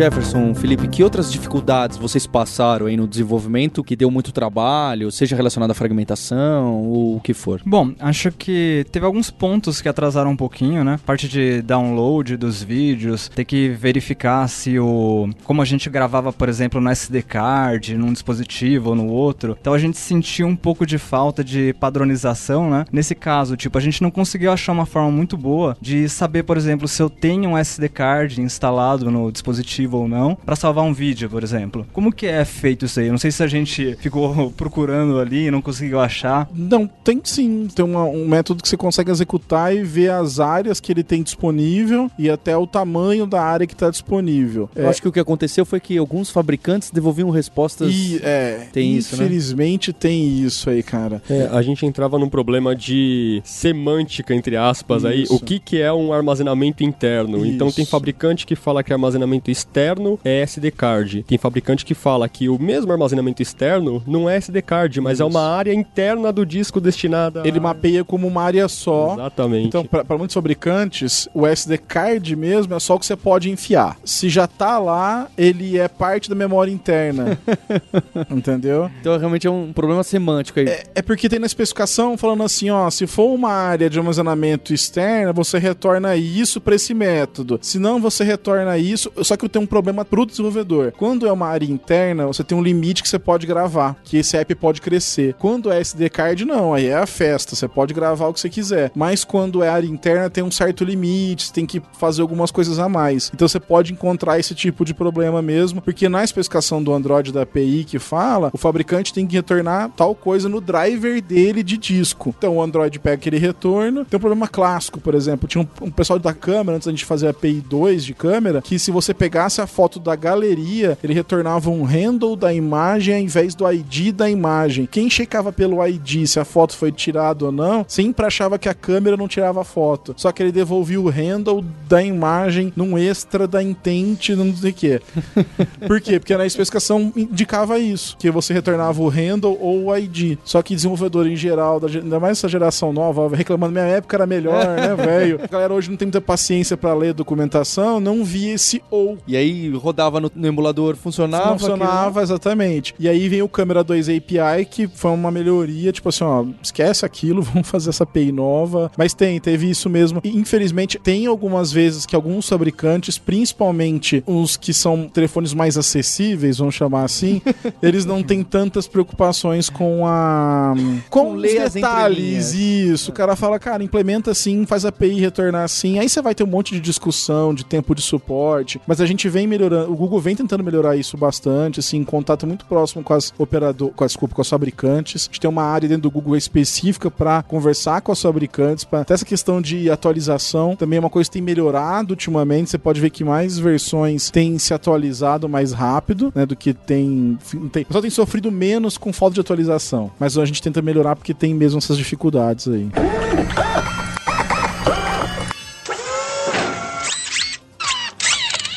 Jefferson, Felipe, que outras dificuldades vocês passaram aí no desenvolvimento que deu muito trabalho, seja relacionado à fragmentação ou o que for? Bom, acho que teve alguns pontos que atrasaram um pouquinho, né? Parte de download dos vídeos, ter que verificar se o. Como a gente gravava, por exemplo, no SD card, num dispositivo ou no outro. Então a gente sentiu um pouco de falta de padronização, né? Nesse caso, tipo, a gente não conseguiu achar uma forma muito boa de saber, por exemplo, se eu tenho um SD card instalado no dispositivo ou não, para salvar um vídeo, por exemplo. Como que é feito isso aí? Eu não sei se a gente ficou procurando ali e não conseguiu achar. Não, tem sim. Tem uma- um método que você consegue executar e ver as áreas que ele tem disponível e até o tamanho da área que está disponível. Eu acho que o que aconteceu foi que alguns fabricantes devolviam respostas. E, é, Tem isso, né? infelizmente tem isso aí, cara. É, a gente entrava num problema de semântica, entre aspas, aí. Isso. O que, que é um armazenamento interno? Então tem Isso. fabricante que fala que armazenamento externo é SD card. Tem fabricante que fala que o mesmo armazenamento externo não é SD card, mas é uma área interna do disco destinada. Ele a... mapeia como uma área só. Exatamente. Então, para muitos fabricantes, o SD card mesmo é só o que você pode enfiar. Se já tá lá, ele é parte da memória interna. Entendeu? Então realmente é um problema semântico aí. É, é porque tem na especificação falando assim, ó, se for uma área de armazenamento externa, você retorna isso para esse método. Se não, você retorna isso. Só que tem um problema pro desenvolvedor. Quando é uma área interna, você tem um limite que você pode gravar, que esse app pode crescer. Quando é SD card, não, aí é a festa, você pode gravar o que você quiser. Mas quando é área interna, tem um certo limite, você tem que fazer algumas coisas a mais. Então você pode encontrar esse tipo de problema mesmo, porque na especificação do Android da API que fala, o fabricante tem que retornar tal coisa no driver dele de disco. Então o Android pega aquele retorno. Tem um problema clássico, por exemplo, tinha um, um pessoal da câmera, antes da gente fazer a API 2 de câmera, que se você pegasse tirasse a foto da galeria, ele retornava um handle da imagem ao invés do ID da imagem. Quem checava pelo ID se a foto foi tirada ou não, sempre achava que a câmera não tirava a foto. Só que ele devolvia o handle da imagem num extra da intent, não sei o quê. Por quê? Porque na especificação indicava isso, que você retornava o handle ou o ID. Só que desenvolvedor em geral, da ge- ainda mais essa geração nova, reclamando, minha época era melhor, né, velho? A galera hoje não tem muita paciência pra ler documentação, não via esse ou. E aí rodava no, no emulador, funcionava. Funcionava, exatamente. E aí vem o Câmera 2 API, que foi uma melhoria, tipo assim, ó, esquece aquilo, vamos fazer essa API nova. Mas tem, teve isso mesmo. E, infelizmente, tem algumas vezes que alguns fabricantes, principalmente os que são telefones mais acessíveis, vamos chamar assim, eles não têm tantas preocupações com a. com, Com os detalhes. Isso. O cara fala, cara, implementa assim, faz a API retornar assim. Aí você vai ter um monte de discussão, de tempo de suporte. Mas a gente vem melhorando, o Google vem tentando melhorar isso bastante, assim, em contato muito próximo com as operador, com as, desculpa, com as fabricantes. A gente tem uma área dentro do Google específica para conversar com as fabricantes, para essa questão de atualização também é uma coisa que tem melhorado ultimamente. Você pode ver que mais versões têm se atualizado mais rápido, né, do que tem, tem. Pessoal tem sofrido menos com falta de atualização, mas a gente tenta melhorar porque tem mesmo essas dificuldades aí.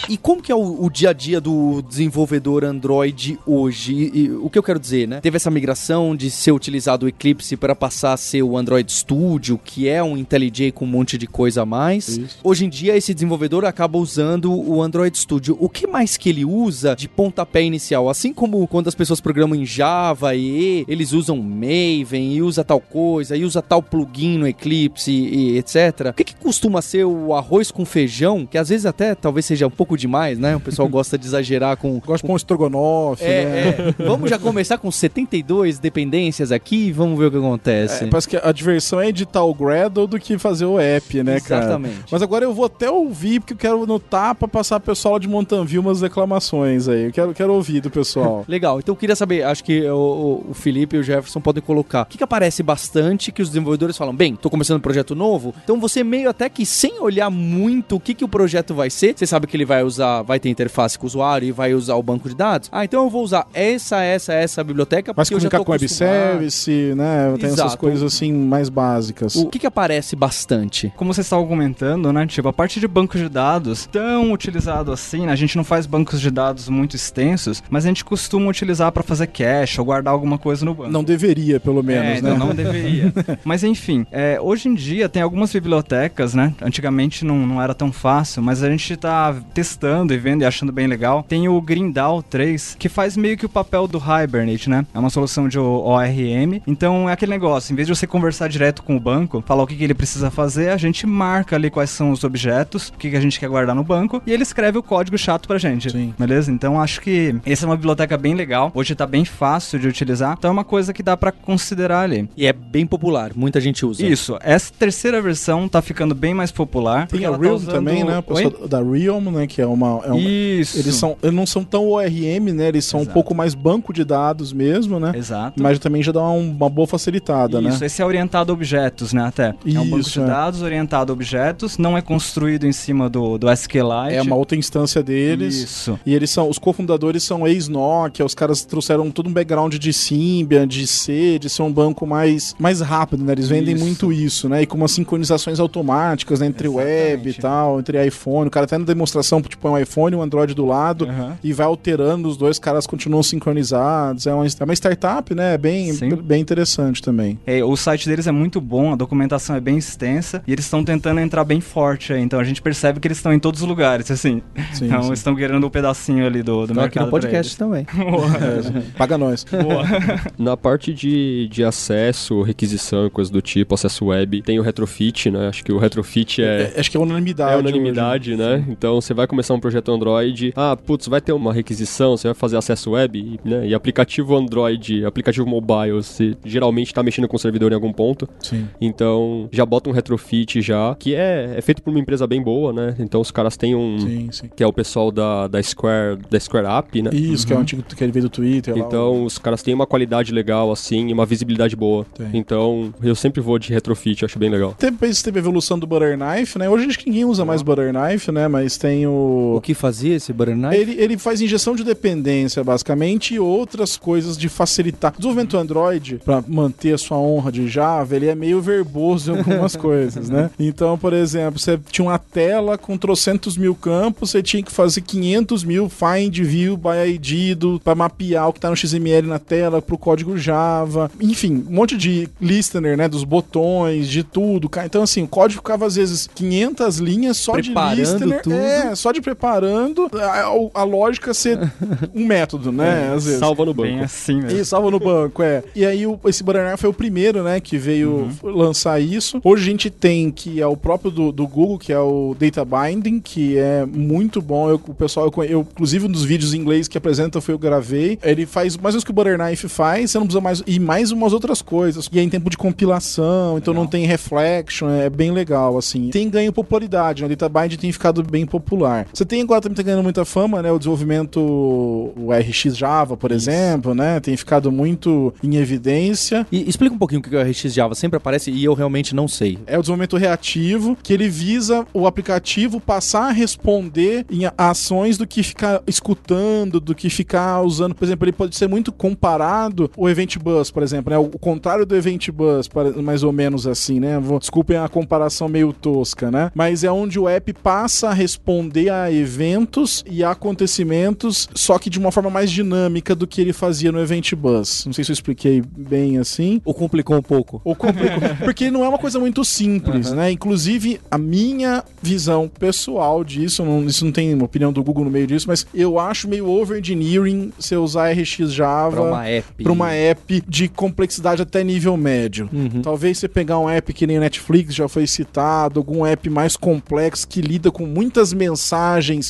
E como que é o, o dia a dia do desenvolvedor Android hoje? E- e o que eu quero dizer, né? Teve essa migração de ser utilizado o Eclipse para passar a ser o Android Studio, que é um IntelliJ com um monte de coisa a mais. Isso. Hoje em dia, esse desenvolvedor acaba usando o Android Studio. O que mais que ele usa de pontapé inicial? Assim como quando as pessoas programam em Java e eles usam Maven e usa tal coisa, e usa tal plugin no Eclipse e, etc. O que, que costuma ser o arroz com feijão? Que às vezes até talvez seja um pouco demais, né? O pessoal gosta de exagerar com. Gosto de pôr um estrogonofe, né? É, é. Vamos já começar com 72 dependências aqui e vamos ver o que acontece. É, parece que a diversão é editar o Gradle do que fazer o app, né, cara? Exatamente. Mas agora eu vou até ouvir, porque eu quero notar pra passar pro pessoal de Mountain View umas reclamações aí. Eu quero, quero ouvir do pessoal. Legal, então eu queria saber, acho que o, o- o Felipe e o Jefferson podem colocar. O que, que aparece bastante que os desenvolvedores falam, bem, tô começando um projeto novo, então você meio até que sem olhar muito o que, que o projeto vai ser, você sabe que ele vai usar, vai ter interface com o usuário e vai usar o banco de dados. Ah, então eu vou usar essa, essa, essa biblioteca Mas porque eu já comunicar tô com web service, né? Tem essas Exato. coisas assim mais básicas. O que, que aparece bastante? Como vocês estavam comentando, né? Tipo, a parte de bancos de dados, tão utilizado assim, né? A gente não faz bancos de dados muito extensos, mas a gente costuma utilizar para fazer cache ou guardar alguma coisa no banco. Não deveria, pelo menos, é, né? então não deveria. Mas enfim, é, hoje em dia tem algumas bibliotecas, né? Antigamente não, não era tão fácil, mas a gente tá testando e vendo e achando bem legal. Tem o Grindal 3, que faz meio que o papel do Hibernate, né? É uma solução de ORM. Então é aquele negócio, em vez de você conversar direto com o banco, falar o que, que ele precisa fazer, a gente marca ali quais são os objetos, o que, que a gente quer guardar no banco, e ele escreve o código chato pra gente. Sim. Beleza? Então acho que essa é uma biblioteca bem legal. Hoje tá bem fácil de utilizar. Então é uma coisa que dá pra considerar ali. E é bem popular, muita gente usa. Isso, essa terceira versão tá ficando bem mais popular. Tem a tá Realm usando- também, né? O Oi? pessoal da Realm, né? Que é uma. é uma- Isso. Eles, são, eles não são tão ORM, né? Eles são um Exato. pouco mais banco de dados mesmo, né? Exato. Mas também já dá um- uma boa facilitada, Isso, né? esse é orientado a objetos, né, até. é um banco Isso, de é. dados orientado a objetos, não é construído em cima do, do SQLite. É uma outra instância deles. Isso. E eles são, os cofundadores são ex-Nokia, os caras trouxeram todo um background de Symbian, de C, de ser um banco mais, mais rápido, né? Eles vendem Isso. muito isso, né? E com umas sincronizações automáticas né? entre web e Exatamente. tal, entre iPhone. O cara até na demonstração, tipo, põe um iPhone e um Android do lado Aham. e vai alterando, os dois caras continuam sincronizados. É uma, é uma startup, né? É bem, Sim. bem interessante também. É, o site deles é muito bom, a documentação é bem extensa e eles estão tentando entrar bem forte aí. Então a gente percebe que eles estão em todos os lugares, assim. Sim, então sim. estão querendo um pedacinho ali do, do Tô aqui mercado. no podcast também. É, paga nós. Boa. Na parte de, de acesso, requisição e coisa do tipo, acesso web, tem o retrofit, né? Acho que o retrofit é, É, acho que é unanimidade. é unanimidade, né? Então você vai começar um projeto Android, ah, putz, vai ter uma requisição, você vai fazer acesso web, né? E aplicativo Android, aplicativo mobile, você geralmente tá mexendo com o servidor em algum ponto. Sim. Então já bota um retrofit já, que é, é feito por uma empresa bem boa, né? Então os caras têm um. Sim, sim. Que é o pessoal da, da Square, da Square App, né? Isso, que é o antigo que ele veio do Twitter. lá, Então, os caras têm uma qualidade legal, assim, e uma visibilidade boa. Tem. Então, eu sempre vou de retrofit, acho bem legal. Depois teve a evolução do Butter Knife, né? Hoje acho que ninguém usa mais Butter Knife, né? Mas tem o, o... Que fazia esse Butter Knife? Ele, ele faz injeção de dependência, basicamente, e outras coisas de facilitar. O desenvolvimento Android, para manter a sua honra de Java, ele é meio verboso em algumas coisas, né? Então, por exemplo, você tinha uma tela com trocentos mil campos, você tinha que fazer 500 mil find view by ID para mapear o que tá no XML na tela pro código Java. Enfim, um monte de listener, né? Dos botões, de tudo. Então, assim, o código ficava às vezes 500 linhas só Preparando de listener. tudo. É, só de preparando a, a lógica ser um método, né? Às vezes. Salva no banco. Bem assim mesmo. E salva no banco, é. E aí o, esse Butter foi o primeiro, né, que veio lançar isso. Hoje a gente tem que é o próprio do, do Google, que é o Data Binding, que é muito bom. Eu, o pessoal, eu, eu, inclusive um dos vídeos em inglês que apresenta foi eu gravei. Ele faz mais ou menos o que o Butter Knife faz, você não precisa mais e mais umas outras coisas. E é em tempo de compilação, então não tem reflection, é bem legal assim. Tem ganho popularidade, né? O Data Binding tem ficado bem popular. Você tem agora também tá ganhando muita fama, né, o desenvolvimento o RX Java, por exemplo, né? Tem ficado muito em evidência. E explica um pouquinho o que é o RX Java. Sempre aparece e eu realmente não sei. É o desenvolvimento reativo, que ele visa o aplicativo passar a responder em ações do que ficar escutando, do que ficar usando. Por exemplo, ele pode ser muito comparado o Event Bus, por exemplo, né? O, contrário do Event Bus, mais ou menos assim, né? Desculpem a comparação meio tosca, né? Mas é onde o app passa a responder a eventos e a acontecimentos, só que de uma forma mais dinâmica do que ele fazia no Event Bus. Não sei se eu expliquei bem assim. Ou complicou um pouco? Ou complicou. Porque não é uma coisa muito simples, né? Inclusive, a minha visão pessoal disso, não, isso não tem uma opinião do Google no meio disso, mas eu acho meio over-engineering você usar RX Java Pra uma app. pra uma app de complexidade até nível médio. Uhum. Talvez você pegar um app que nem Netflix já foi citado, algum app mais complexo que lida com muitas mensagens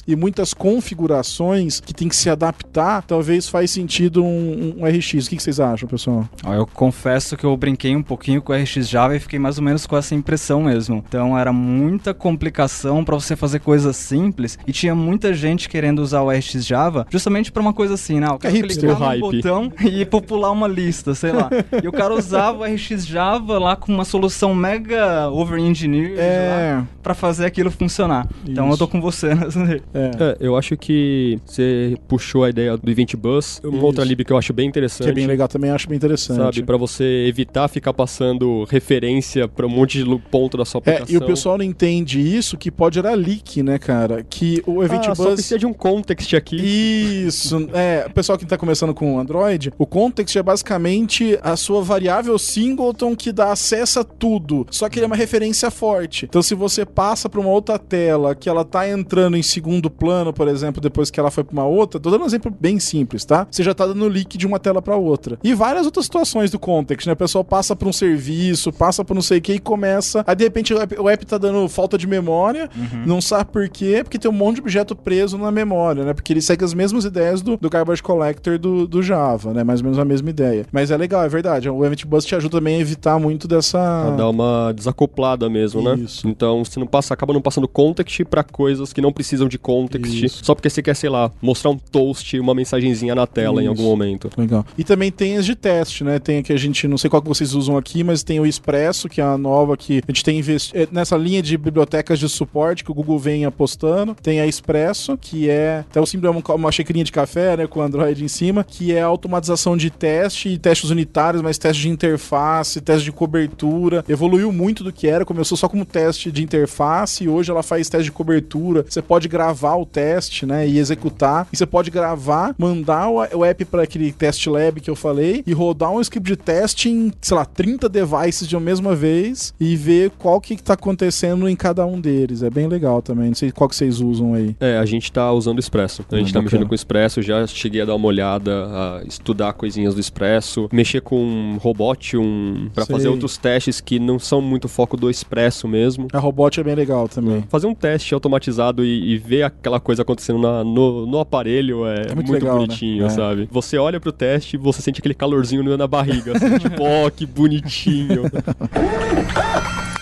e muitas configurações que tem que se adaptar, talvez faz sentido um, um RX. O que que vocês acham, pessoal? Eu confesso que eu brinquei um pouquinho com o RX Java e fiquei mais ou menos com essa impressão mesmo. Então era muita complicação pra você fazer coisas simples e tinha muita gente querendo usar o RX Java justamente pra uma coisa assim, né? Eu quero hipster, clicar no hype. botão e popular uma lista, sei lá. E o cara usava o RX Java lá com uma solução mega over-engineered É, pra fazer aquilo funcionar. Então Isso. eu tô com você daí. é. É, eu acho que você puxou a ideia do Event Bus, uma Isso. outra lib que eu acho bem Que interessante. é bem legal também, acho bem interessante. Sabe, Pra você evitar ficar passando referência pra um monte de ponto da sua É, aplicação. e o pessoal não entende isso, que pode gerar leak, né, cara? Que o Event ah, só Bus. precisa de um context aqui. Isso, é, o pessoal que tá começando com o Android, o context é basicamente a sua variável singleton que dá acesso a tudo, só que ele é uma referência forte. Então se você passa pra uma outra tela que ela tá entrando em segundo plano, por exemplo, depois que ela foi pra uma outra, tô dando um exemplo bem simples, tá? Você já tá dando leak de uma tela pra outra. E várias outras situações do context, né? O pessoal passa por um serviço, passa por não sei o que e começa, aí de repente o app, o app tá dando falta de memória, não sabe por quê, porque tem um monte de objeto preso na memória, né? Porque ele segue as mesmas ideias do, do Garbage Collector do, do Java, né? Mais ou menos a mesma ideia. Mas é legal, é verdade. O Event Bus te ajuda também a evitar muito dessa. Pra dar uma desacoplada mesmo, né? Isso. Então você não passa, acaba não passando context pra coisas que não precisam de context, Isso. só porque você quer, sei lá, mostrar um toast, uma mensagenzinha na tela em Isso. algum momento. Legal. E também tem as de teste, né? Tem a que a gente, não sei qual que vocês usam aqui, mas tem o Expresso, que é a nova que a gente tem investido nessa linha de bibliotecas de suporte que o Google vem apostando. Tem a Expresso, que é até o símbolo é uma, xicrinha de café, né? Com Android em cima, que é a automatização de teste e testes unitários, mas teste de interface, teste de cobertura. Evoluiu muito do que era, começou só como teste de interface e hoje ela faz teste de cobertura. Você pode gravar o teste, né? E executar. E você pode gravar, mandar o, app para aquele test lab que eu falei e rodar um script de teste em, sei lá, 30 devices de uma mesma vez e ver qual que tá acontecendo em cada um deles. É bem legal também. Não sei qual que vocês usam aí. É, a gente tá usando o Expresso. A gente Ah, tá bacana. mexendo com o Expresso, já cheguei a dar uma olhada, a estudar coisinhas do Expresso, mexer com um robot um, Sei. fazer outros testes que não são muito foco do Expresso mesmo. A robot é bem legal também. Fazer um teste automatizado e, e ver aquela coisa acontecendo na- no, no aparelho é, É muito muito, legal, né? bonitinho, É. sabe? Você olha pro teste e você sente aquele calorzinho na barriga, assim, tipo, ó, que bonitinho.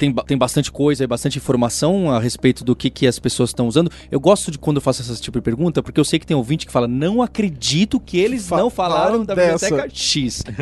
tem, tem bastante coisa e bastante informação a respeito do que, que as pessoas estão usando. Eu gosto de quando eu faço esse tipo de pergunta, porque eu sei que tem ouvinte que fala, não acredito que eles Fa- não falaram da dessa." biblioteca X.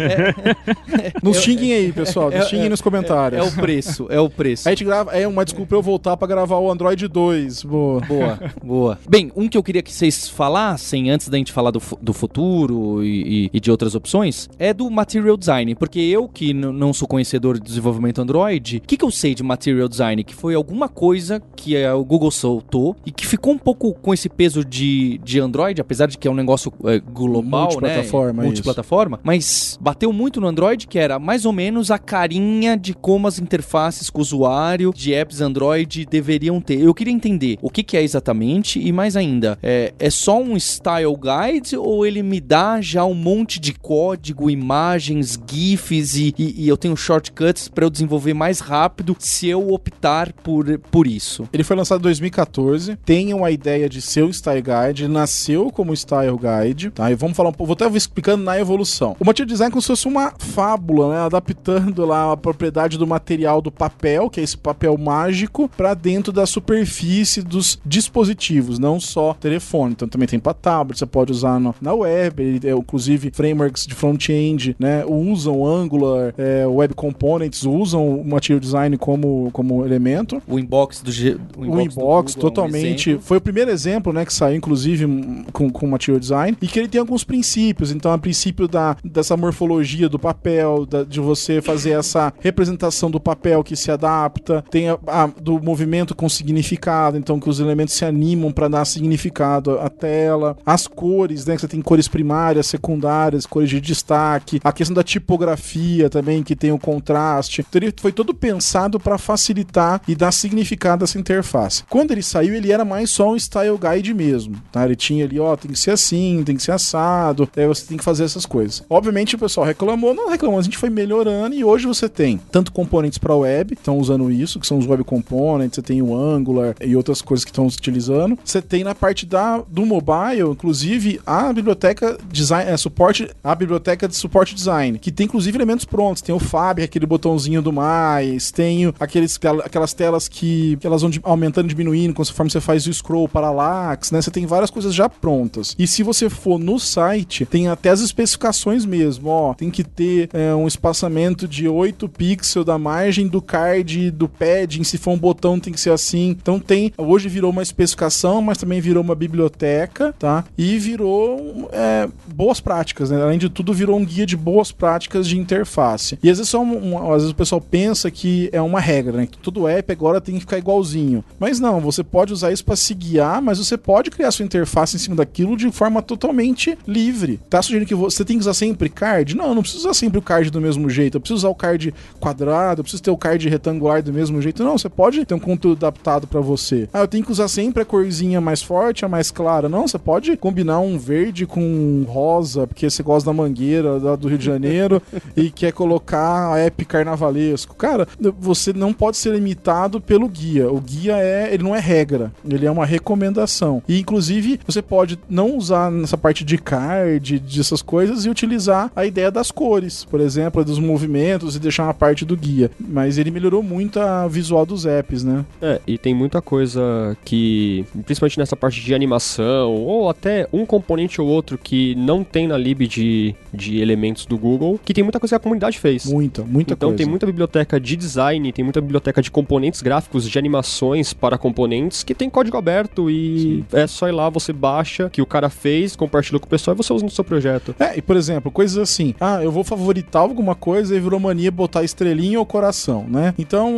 É, Nos xinguem aí, pessoal. Nos é- xinguem é- nos comentários. é o preço, é o preço. A gente grava. É uma desculpa eu voltar pra gravar o Android 2. Boa. Boa, boa. Bem, um que eu queria que vocês falassem antes da gente falar do, do futuro e, e- e de outras opções é do Material Design. Porque eu, que não sou conhecedor de desenvolvimento Android, o que, que eu sei de Material Design? Que foi alguma coisa que eh, o Google soltou e que ficou um pouco com esse peso de, de Android, apesar de que é um negócio eh, global, Multiplataforma, né? Multiplataforma. Mas bateu muito no Android, que era mais ou menos a carinha de como as interfaces com o usuário de apps Android deveriam ter. Eu queria entender o que, que é exatamente e mais ainda, é, é só um style guide ou ele me dá já um monte de código, imagens, GIFs e, e- e eu tenho shortcuts para eu desenvolver mais rápido se eu optar por, por isso? Ele foi lançado em 2014, tem uma ideia de ser o Style Guide, nasceu como Style Guide, tá? E vamos falar um pouco, vou até explicando na evolução. O Material Design é como se fosse uma fábula, né? Adaptando lá a propriedade do material do papel, que é esse papel mágico, para dentro da superfície dos dispositivos, não só telefone. Então também tem para tablet, você pode usar no- na web, ele, é, inclusive frameworks de front-end, né? Usam Angular, é, Web Components, usam o Material Design como, como elemento O inbox do G, o do inbox, Google é um totalmente. foi o primeiro exemplo, né, que saiu, inclusive, com, com Material Design, e que ele tem alguns princípios. Então, o princípio da, dessa morfologia do papel, da- de você fazer essa representação do papel que se adapta, tem a, a- do movimento com significado, então que os elementos se animam para dar significado à tela, as cores, né, que você tem cores primárias, secundárias, cores de destaque, a questão da tipografia também, que tem o contraste. Então, ele foi todo pensado para facilitar e dar significado a essa interface. Quando ele saiu, ele era mais só um style guide mesmo, tá? Ele tinha ali, ó, tem que ser assim, tem que ser assado, aí você tem que fazer essas coisas. Obviamente o pessoal reclamou, não reclamou, a gente foi melhorando e hoje você tem tanto componentes para web, estão usando isso, que são os web components, você tem o Angular e outras coisas que estão utilizando. Você tem na parte da do mobile, inclusive a biblioteca design, é, suporte, a biblioteca de suporte design, que tem inclusive elementos prontos, tem o Fab, aquele botãozinho do mais, tem o- aqueles aquelas telas que, que elas vão aumentando e diminuindo conforme você faz o scroll parallax, né? Você tem várias coisas já prontas. E se você for no site, tem até as especificações mesmo, ó, tem que ter é, um espaçamento de 8 pixels da margem do card, do padding, se for um botão tem que ser assim. Então tem, hoje virou uma especificação, mas também virou uma biblioteca, tá? E virou é, boas práticas, né? Além de tudo, virou um guia de boas práticas de interface. E às vezes, só um- um- às vezes o pessoal pensa que é uma regra, né? Que todo app agora tem que ficar igualzinho. Mas não, você pode usar isso para se guiar, mas você pode criar sua interface em cima daquilo de forma totalmente livre. Tá sugerindo que você tem que usar sempre card? Não, eu não preciso usar sempre o card do mesmo jeito. Eu preciso usar o card quadrado, eu preciso ter o card retangular do mesmo jeito. Não, você pode ter um conteúdo adaptado para você. Ah, eu tenho que usar sempre a corzinha mais forte, a mais clara. Não, você pode combinar um verde com um rosa, porque você gosta da mangueira do Rio de Janeiro e quer colocar a app carnavalesco. Cara, você não pode ser limitado pelo guia. O guia é, ele não é regra, ele é uma recomendação. E inclusive você pode não usar nessa parte de card, dessas coisas e utilizar a ideia das cores, por exemplo, dos movimentos e deixar uma parte do guia. Mas ele melhorou muito a visual dos apps, né? É, e tem muita coisa que, principalmente nessa parte de animação, ou até um componente ou outro que não tem na lib de, de elementos do Google, que tem muita coisa que a comunidade fez. Muita, muita então coisa. tem muita biblioteca de design, tem muita biblioteca de componentes gráficos, de animações para componentes, que tem código aberto e é só ir lá, você baixa, que o cara fez, compartilha com o pessoal e você usa no seu projeto. É, e por exemplo, coisas assim, ah, eu vou favoritar alguma coisa e virou mania botar estrelinha ou coração, né? Então,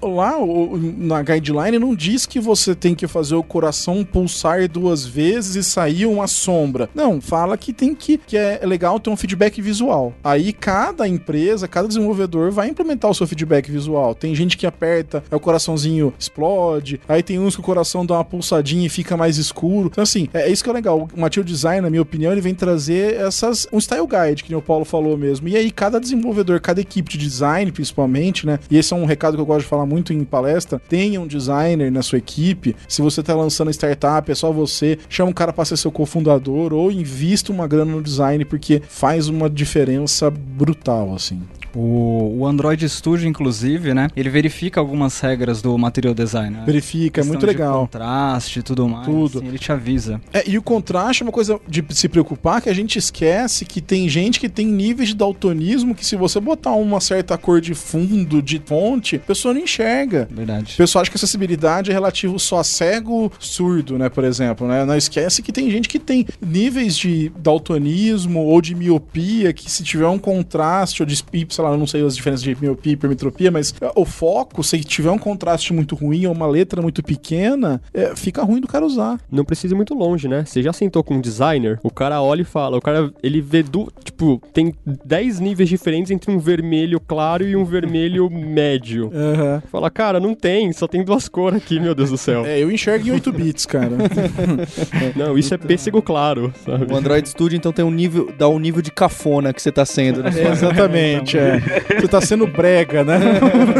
o- lá o- na guideline não diz que você tem que fazer o coração pulsar duas vezes e sair uma sombra. Não, fala que tem que, que é legal ter um feedback visual. Aí cada empresa, cada desenvolvedor vai implementar o seu feedback visual. Tem gente que aperta, aí o coraçãozinho explode, aí tem uns que o coração dá uma pulsadinha e fica mais escuro. Então, assim, é, é isso que é legal. O Material Design, na minha opinião, ele vem trazer essas. um style guide, que nem o Paulo falou mesmo. E aí, cada desenvolvedor, cada equipe de design, principalmente, né? E esse é um recado que eu gosto de falar muito em palestra: tenha um designer na sua equipe. Se você tá lançando startup, é só você, chama um cara para ser seu cofundador ou invista uma grana no design, porque faz uma diferença brutal, assim. O, o Android Studio, inclusive, né? Ele verifica algumas regras do Material Design. Né? Verifica, é muito legal. contraste e tudo mais. Tudo. assim, ele te avisa. É, e o contraste é uma coisa de se preocupar que a gente esquece que tem gente que tem níveis de daltonismo que se você botar uma certa cor de fundo, de fonte, a pessoa não enxerga. O Verdade. pessoal acha que acessibilidade é relativo só a cego surdo, né, por exemplo, né? Não esquece que tem gente que tem níveis de daltonismo ou de miopia que se tiver um contraste ou de, sei lá, eu não sei as diferenças de miopia e hipermetropia, mas é, o foco, se tiver um contraste muito ruim ou uma letra muito pequena, é, fica ruim do cara usar. Não precisa ir muito longe, né? Você já sentou com um designer, o cara olha e fala, o cara, ele vê do, tipo, tem 10 níveis diferentes entre um vermelho claro e um vermelho médio. Aham. Fala, cara, não tem, só tem duas cores aqui, meu Deus do céu. É, eu enxergo em 8 bits, cara. Não, isso é pêssego claro, sabe? O Android Studio, então, tem um nível, dá um nível de cafona que você tá sendo, né? É, exatamente, é. Você tá sendo brega, né?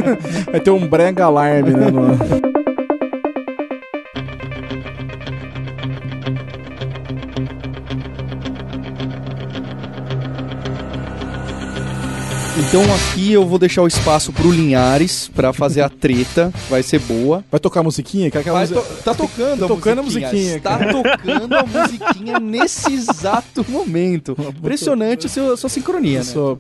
Vai ter um brega alarme, né? Então aqui eu vou deixar o espaço pro Linhares pra fazer a treta, vai ser boa. Vai tocar musiquinha? Que é aquela to- tá tocando Tá a tocando a musiquinha. Tá tocando a musiquinha nesse exato momento. Impressionante a sua, a sua sincronia, né? Sou-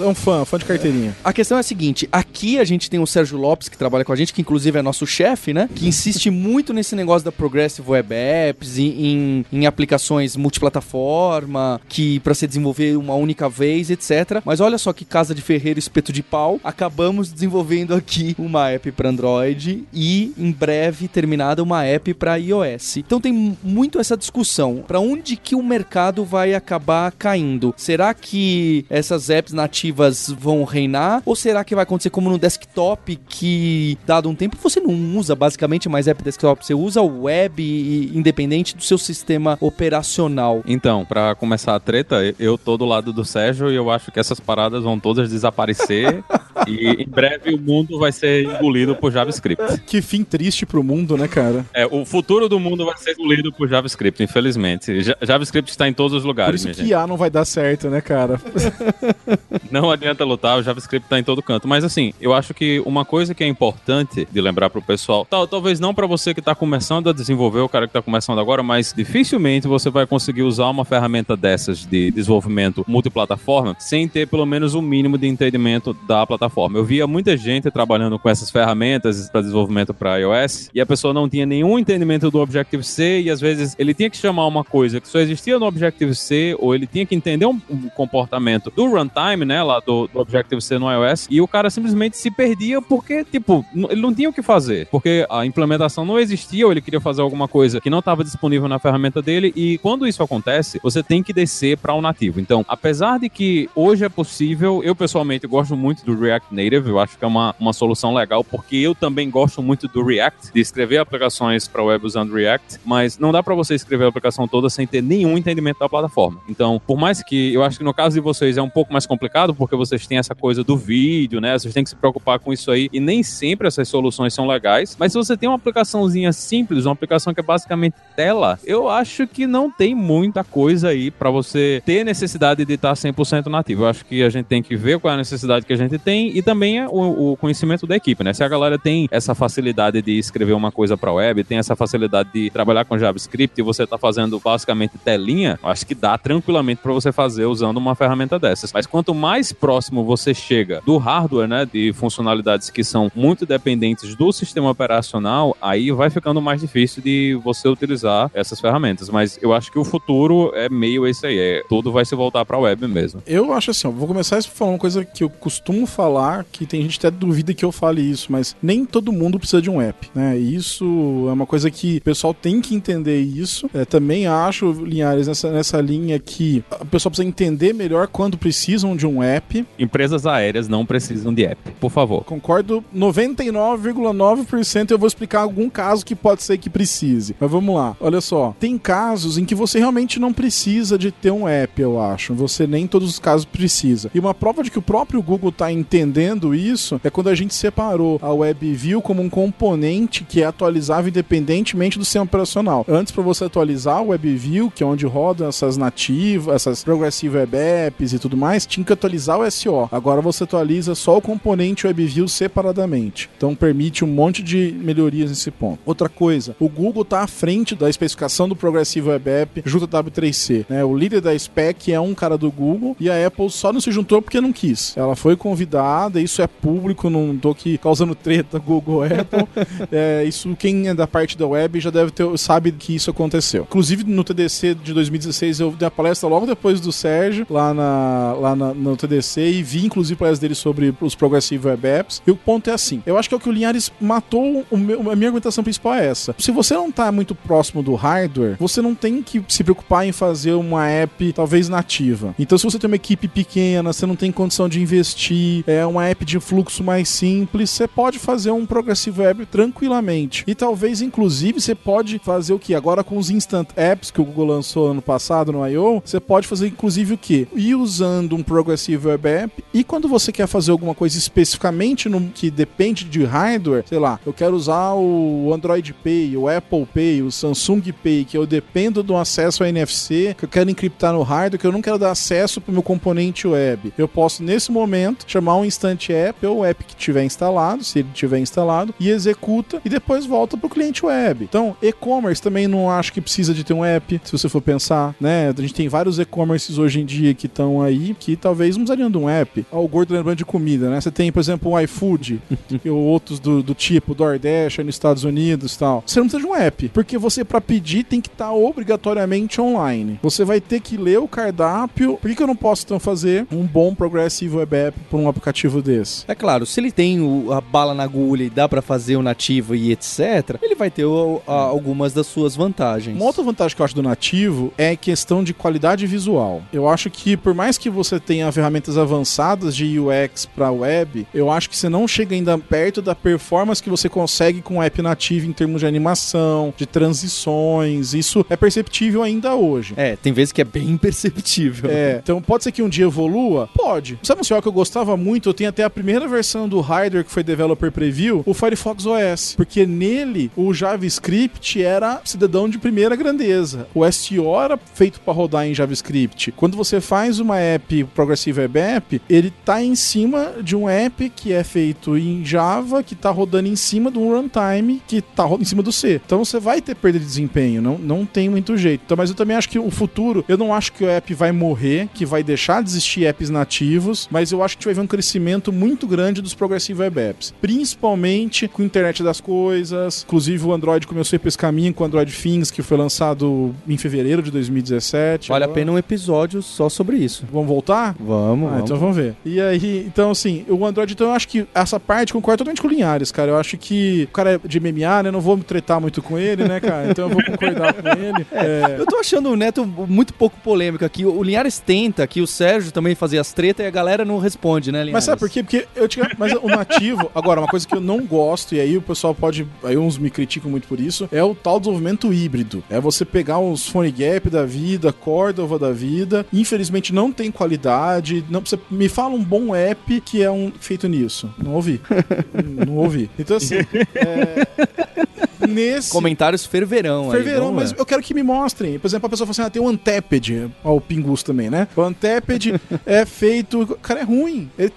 É um fã, fã de carteirinha. A questão é a seguinte: aqui a gente tem o Sérgio Lopes, que trabalha com a gente, que inclusive é nosso chefe, né? Que insiste muito nesse negócio da Progressive Web Apps, em, em, aplicações multiplataforma, que para se desenvolver uma única vez, etc. Mas olha só que casa de ferreiro espeto de pau. Acabamos desenvolvendo aqui uma app para Android e em breve terminada uma app para iOS. Então tem mu- muito essa discussão. Para onde que o mercado vai acabar caindo? Será que essas apps nativas vão reinar? Ou será que vai acontecer como no desktop, que dado um tempo você não usa basicamente mais app desktop, você usa o web independente do seu sistema operacional? Então, pra começar a treta, eu tô do lado do Sérgio e eu acho que essas paradas vão todas desaparecer e em breve o mundo vai ser engolido por JavaScript. Que fim triste pro mundo, né, cara? É, o futuro do mundo vai ser engolido por JavaScript, infelizmente. Ja- JavaScript está em todos os Por lugares, isso minha que gente. A não vai dar certo, né, cara? Não adianta lutar, o JavaScript tá em todo canto. Mas assim, eu acho que uma coisa que é importante de lembrar pro pessoal, tal, talvez não pra você que tá começando a desenvolver, o cara que tá começando agora, mas dificilmente você vai conseguir usar uma ferramenta dessas de desenvolvimento multiplataforma sem ter pelo menos o mínimo de entendimento da plataforma. Eu via muita gente trabalhando com essas ferramentas para desenvolvimento para iOS e a pessoa não tinha nenhum entendimento do Objective-C e às vezes ele tinha que chamar uma coisa que só existia no Objective-C ou ele tinha que entender um, um comportamento do runtime, né, lá do, do Objective-C no iOS e o cara simplesmente se perdia porque, tipo, ele não tinha o que fazer, porque a implementação não existia ou ele queria fazer alguma coisa que não estava disponível na ferramenta dele e quando isso acontece, você tem que descer para o nativo. Então, apesar de que hoje é possível, eu pessoalmente gosto muito do React Native, eu acho que é uma, uma solução legal, porque eu também gosto muito do React, de escrever aplicações para web usando React, mas não dá para você escrever a aplicação toda sem ter nenhum entendimento da plataforma. Então, por mais que eu acho que no caso de vocês é um pouco mais complicado, porque vocês têm essa coisa do vídeo, né? Vocês têm que se preocupar com isso aí, e nem sempre essas soluções são legais, mas se você tem uma aplicaçãozinha simples, uma aplicação que é basicamente tela, eu acho que não tem muita coisa aí para você ter necessidade de estar 100% nativo. Eu acho que a gente tem que ver qual é a necessidade que a gente tem e também é o, o conhecimento da equipe, né? Se a galera tem essa facilidade de escrever uma coisa para web, tem essa facilidade de trabalhar com JavaScript e você tá fazendo basicamente telinha, acho que dá tranquilamente para você fazer usando uma ferramenta dessas. Mas quanto mais próximo você chega do hardware, né, de funcionalidades que são muito dependentes do sistema operacional, aí vai ficando mais difícil de você utilizar essas ferramentas. Mas eu acho que o futuro é meio esse aí, é, tudo vai se voltar para web mesmo. Eu acho assim, vou começar falando uma coisa que eu costumo falar, que tem gente até duvida que eu fale isso, mas nem todo mundo precisa de um app, né? E Isso é uma coisa que o pessoal tem que entender isso. É, também acho, Linhares, nessa, nessa linha que o pessoal precisa entender melhor quando precisam de um app. Empresas aéreas não precisam de app, por favor. Concordo 99,9%. Eu vou explicar algum caso que pode ser que precise. Mas vamos lá. Olha só. Tem casos em que você realmente não precisa de ter um app, eu acho. Você nem em todos os casos precisa. E uma prova de que o próprio Google está entendendo entendendo isso é quando a gente separou a WebView como um componente que é atualizável independentemente do sistema operacional. Antes, para você atualizar o WebView, que é onde rodam essas nativas, essas Progressive Web Apps e tudo mais, tinha que atualizar o SO. Agora você atualiza só o componente WebView separadamente. Então permite um monte de melhorias nesse ponto. Outra coisa, o Google está à frente da especificação do Progressive Web App junto ao W3C. Né? O líder da spec é um cara do Google e a Apple só não se juntou porque não quis. Ela foi convidada, isso é público, não tô aqui causando treta Google Apple. é, isso quem é da parte da web já deve ter sabe que isso aconteceu. Inclusive no TDC de 2016 eu dei a palestra logo depois do Sérgio lá na lá na, no TDC e vi inclusive palestras dele sobre os Progressive Web Apps. E o ponto é assim, eu acho que é o que o Linhares matou, meu, a minha argumentação principal é essa. Se você não tá muito próximo do hardware, você não tem que se preocupar em fazer uma app talvez nativa. Então se você tem uma equipe pequena, você não tem condição de investir, é uma app de fluxo mais simples, você pode fazer um Progressive Web tranquilamente. E talvez inclusive você pode fazer o que agora com os Instant Apps que o Google lançou ano passado no I.O., você pode fazer inclusive o que? Ir usando um Progressive Web App e quando você quer fazer alguma coisa especificamente no que depende de hardware, sei lá, eu quero usar o Android Pay, o Apple Pay, o Samsung Pay, que eu dependo do acesso a NFC, que eu quero encriptar no hardware, que eu não quero dar acesso para o meu componente web. Eu posso, nesse momento, chamar um Instant App ou o app que tiver instalado, se ele tiver instalado, e executa e depois volta para o cliente web. Então, e-commerce também não acho que precisa de ter um app, se você for pensar, né? A gente tem vários e-commerces hoje em dia que estão aí, que talvez não precisariam de um app. Ó, o gordo lembrando de comida, né? Você tem, por exemplo, o iFood, ou outros do, do tipo DoorDash aí nos Estados Unidos e tal. Você não precisa de um app, porque você para pedir tem que estar obrigatoriamente online. Você vai ter que ler o cardápio. Por que, que eu não posso então fazer um bom Progressive Web App por um aplicativo desse? É claro, se ele tem o- a bala na agulha e dá pra fazer o nativo e etc, ele vai ter o- a- algumas das suas vantagens. Uma outra vantagem que eu acho do nativo é questão de qualidade visual. Eu acho que por mais que você tenha ferramentas avançadas de UX para web, eu acho que você não chega ainda perto da performance que você consegue com o app nativo em termos de animação, de transições. Isso é perceptível ainda hoje. É, tem vezes que é bem imperceptível. É, então pode ser que um dia evolua? Pode. Sabe um celular que eu gostava muito? Eu tenho até a primeira versão do hardware que foi developer preview, o Firefox OS. Porque nele o JavaScript era cidadão de primeira grandeza. O STO era feito para rodar em JavaScript. Quando você faz uma app Progressive Web App, ele tá em cima de um app que é feito em Java, que tá rodando em cima de um runtime que tá em cima do C. Então você vai ter perda de desempenho, não, não tem muito jeito. Então, mas eu também acho que o futuro, eu não acho que o app vai morrer, que vai deixar de existir apps nativos, mas eu acho que vai ver um crescimento muito grande dos Progressive Web Apps, principalmente com a internet das coisas. Inclusive o Android começou a ir pra esse caminho com o Android Things, que foi lançado em fevereiro de 2017. Vale a Agora- pena um episódio só sobre isso. Vamos voltar? Vamos, Ah, vamos. então vamos ver. E aí, então assim, o Android, então eu acho que essa parte concorda totalmente com o Linhares, cara. Eu acho que o cara é de MMA, né? Não vou me tretar muito com ele, né, cara? Então eu vou concordar com ele. É, Eu tô achando o Neto muito pouco polêmico aqui. O Linhares tenta aqui, o Sérgio também fazia as tretas e a galera não responde, né, Linhares? Mas sabe por quê? Porque eu tinha. Mas o nativo, agora, uma coisa que eu não gosto, e aí o pessoal pode. Aí uns me criticam muito por isso, é o tal desenvolvimento híbrido. É você pegar uns phone gap da vida, Cordova da vida. Infelizmente não tem qualidade. Não, você me fala um bom app que é um feito nisso. Não ouvi. não ouvi. Então, assim. é, nesse. Comentários ferverão aí. Ferverão, vamos mas ver. eu quero que me mostrem. Por exemplo, a pessoa fala assim: ah, tem o Anteped. Ó, o Pingus também, né? O Anteped é feito. Cara, é ruim. Ele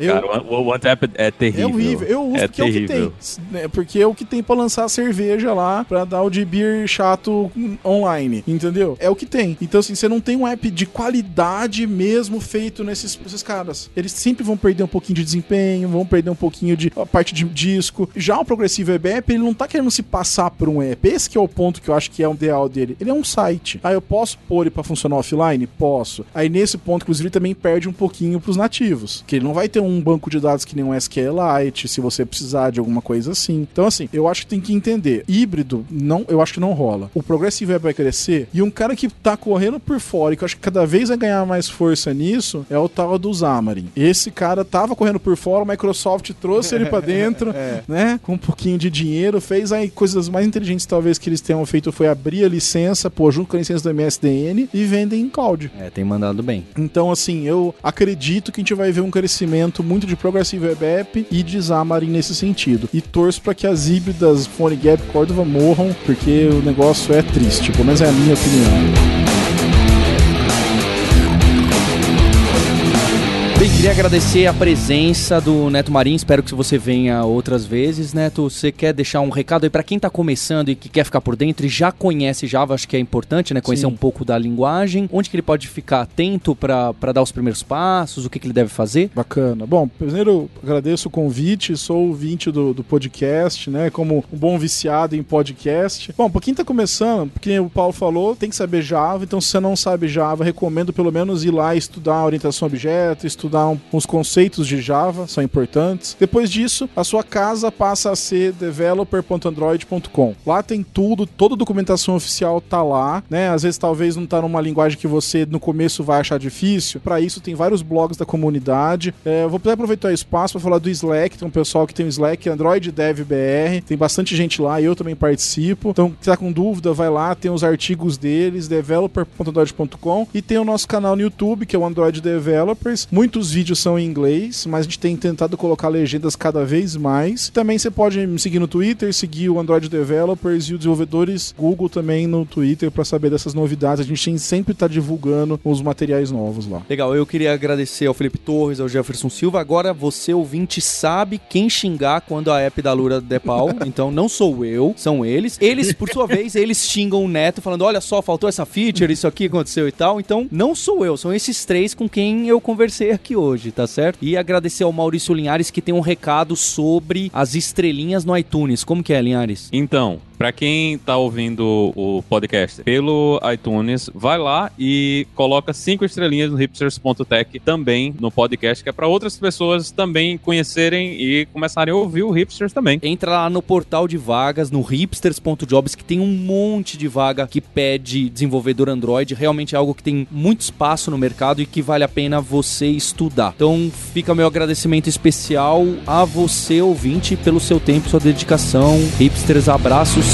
Eu, Cara, o, o WhatsApp é terrível. é horrível. Eu uso é porque é o que tem. terrível. né? Porque é o que tem pra lançar cerveja lá, pra dar o de beer chato online. Entendeu? É o que tem. Então, assim, você não tem um app de qualidade mesmo feito nesses, nesses caras. Eles sempre vão perder um pouquinho de desempenho, vão perder um pouquinho de a parte de disco. Já o Progressive Web App, ele não tá querendo se passar por um app. Esse que é o ponto que eu acho que é o ideal dele. Ele é um site. Ah, eu posso pôr ele pra funcionar offline? Posso. Aí nesse ponto, inclusive, ele também perde um pouquinho pros nativos. Que ele não vai ter um banco de dados que nem um SQLite, se você precisar de alguma coisa assim. Então, assim, eu acho que tem que entender. Híbrido, não, eu acho que não rola. O Progressive Web vai crescer e um cara que tá correndo por fora e que eu acho que cada vez vai ganhar mais força nisso é o tal do Xamarin. Esse cara tava correndo por fora, a Microsoft trouxe ele pra dentro, né? Com um pouquinho de dinheiro, fez aí coisas mais inteligentes talvez que eles tenham feito foi abrir a licença, pô, junto com a licença do MSDN e vendem em cloud. É, tem mandado bem. Então, assim, eu acredito que a gente vai ver um crescimento muito de Progressive Web App e de Xamarin nesse sentido. E torço para que as híbridas PhoneGap Cordova morram, porque o negócio é triste, pelo menos é a minha opinião. Queria agradecer a presença do Neto Marinho. Espero que você venha outras vezes, Neto. Você quer deixar um recado aí para quem tá começando e que quer ficar por dentro e já conhece Java? Acho que é importante, né? Conhecer Sim. um pouco da linguagem. Onde que ele pode ficar atento para dar os primeiros passos? O que, que ele deve fazer? Bacana. Bom, primeiro agradeço o convite, sou ouvinte do, do podcast, né? Como um bom viciado em podcast. Bom, pra quem tá começando, porque o Paulo falou, tem que saber Java, então se você não sabe Java, recomendo pelo menos ir lá estudar orientação a objeto, estudar um, uns conceitos de Java, são importantes. Depois disso, a sua casa passa a ser developer.android.com. Lá tem tudo, toda a documentação oficial tá lá, né? Às vezes talvez não tá numa linguagem que você no começo vai achar difícil. Para isso tem vários blogs da comunidade. É, vou aproveitar o espaço para falar do Slack, tem um pessoal que tem o Slack Android Dev BR, tem bastante gente lá, eu também participo. Então, se tá com dúvida, vai lá, tem os artigos deles, developer.android.com e tem o nosso canal no YouTube, que é o Android Developers. Muitos vídeos são em inglês, mas a gente tem tentado colocar legendas cada vez mais. Também você pode me seguir no Twitter, seguir o Android Developers e os desenvolvedores Google também no Twitter para saber dessas novidades. A gente sempre tá divulgando os materiais novos lá. Legal, eu queria agradecer ao Felipe Torres, ao Jefferson Silva. Agora você, ouvinte, sabe quem xingar quando a app da Lura der pau. Então não sou eu, são eles. Eles, por sua vez, eles xingam o Neto falando: olha só, faltou essa feature, isso aqui aconteceu e tal. Então não sou eu, são esses três com quem eu conversei aqui hoje, tá certo? E agradecer ao Maurício Linhares que tem um recado sobre as estrelinhas no iTunes. Como que é, Linhares? Então, pra quem tá ouvindo o podcast pelo iTunes, vai lá e coloca cinco estrelinhas no hipsters.tech também no podcast, que é pra outras pessoas também conhecerem e começarem a ouvir o Hipsters também. Entra lá no portal de vagas, no hipsters.jobs, que tem um monte de vaga que pede desenvolvedor Android. Realmente é algo que tem muito espaço no mercado e que vale a pena você estudar. Então fica meu agradecimento especial a você, ouvinte, pelo seu tempo sua dedicação. Hipsters, abraços,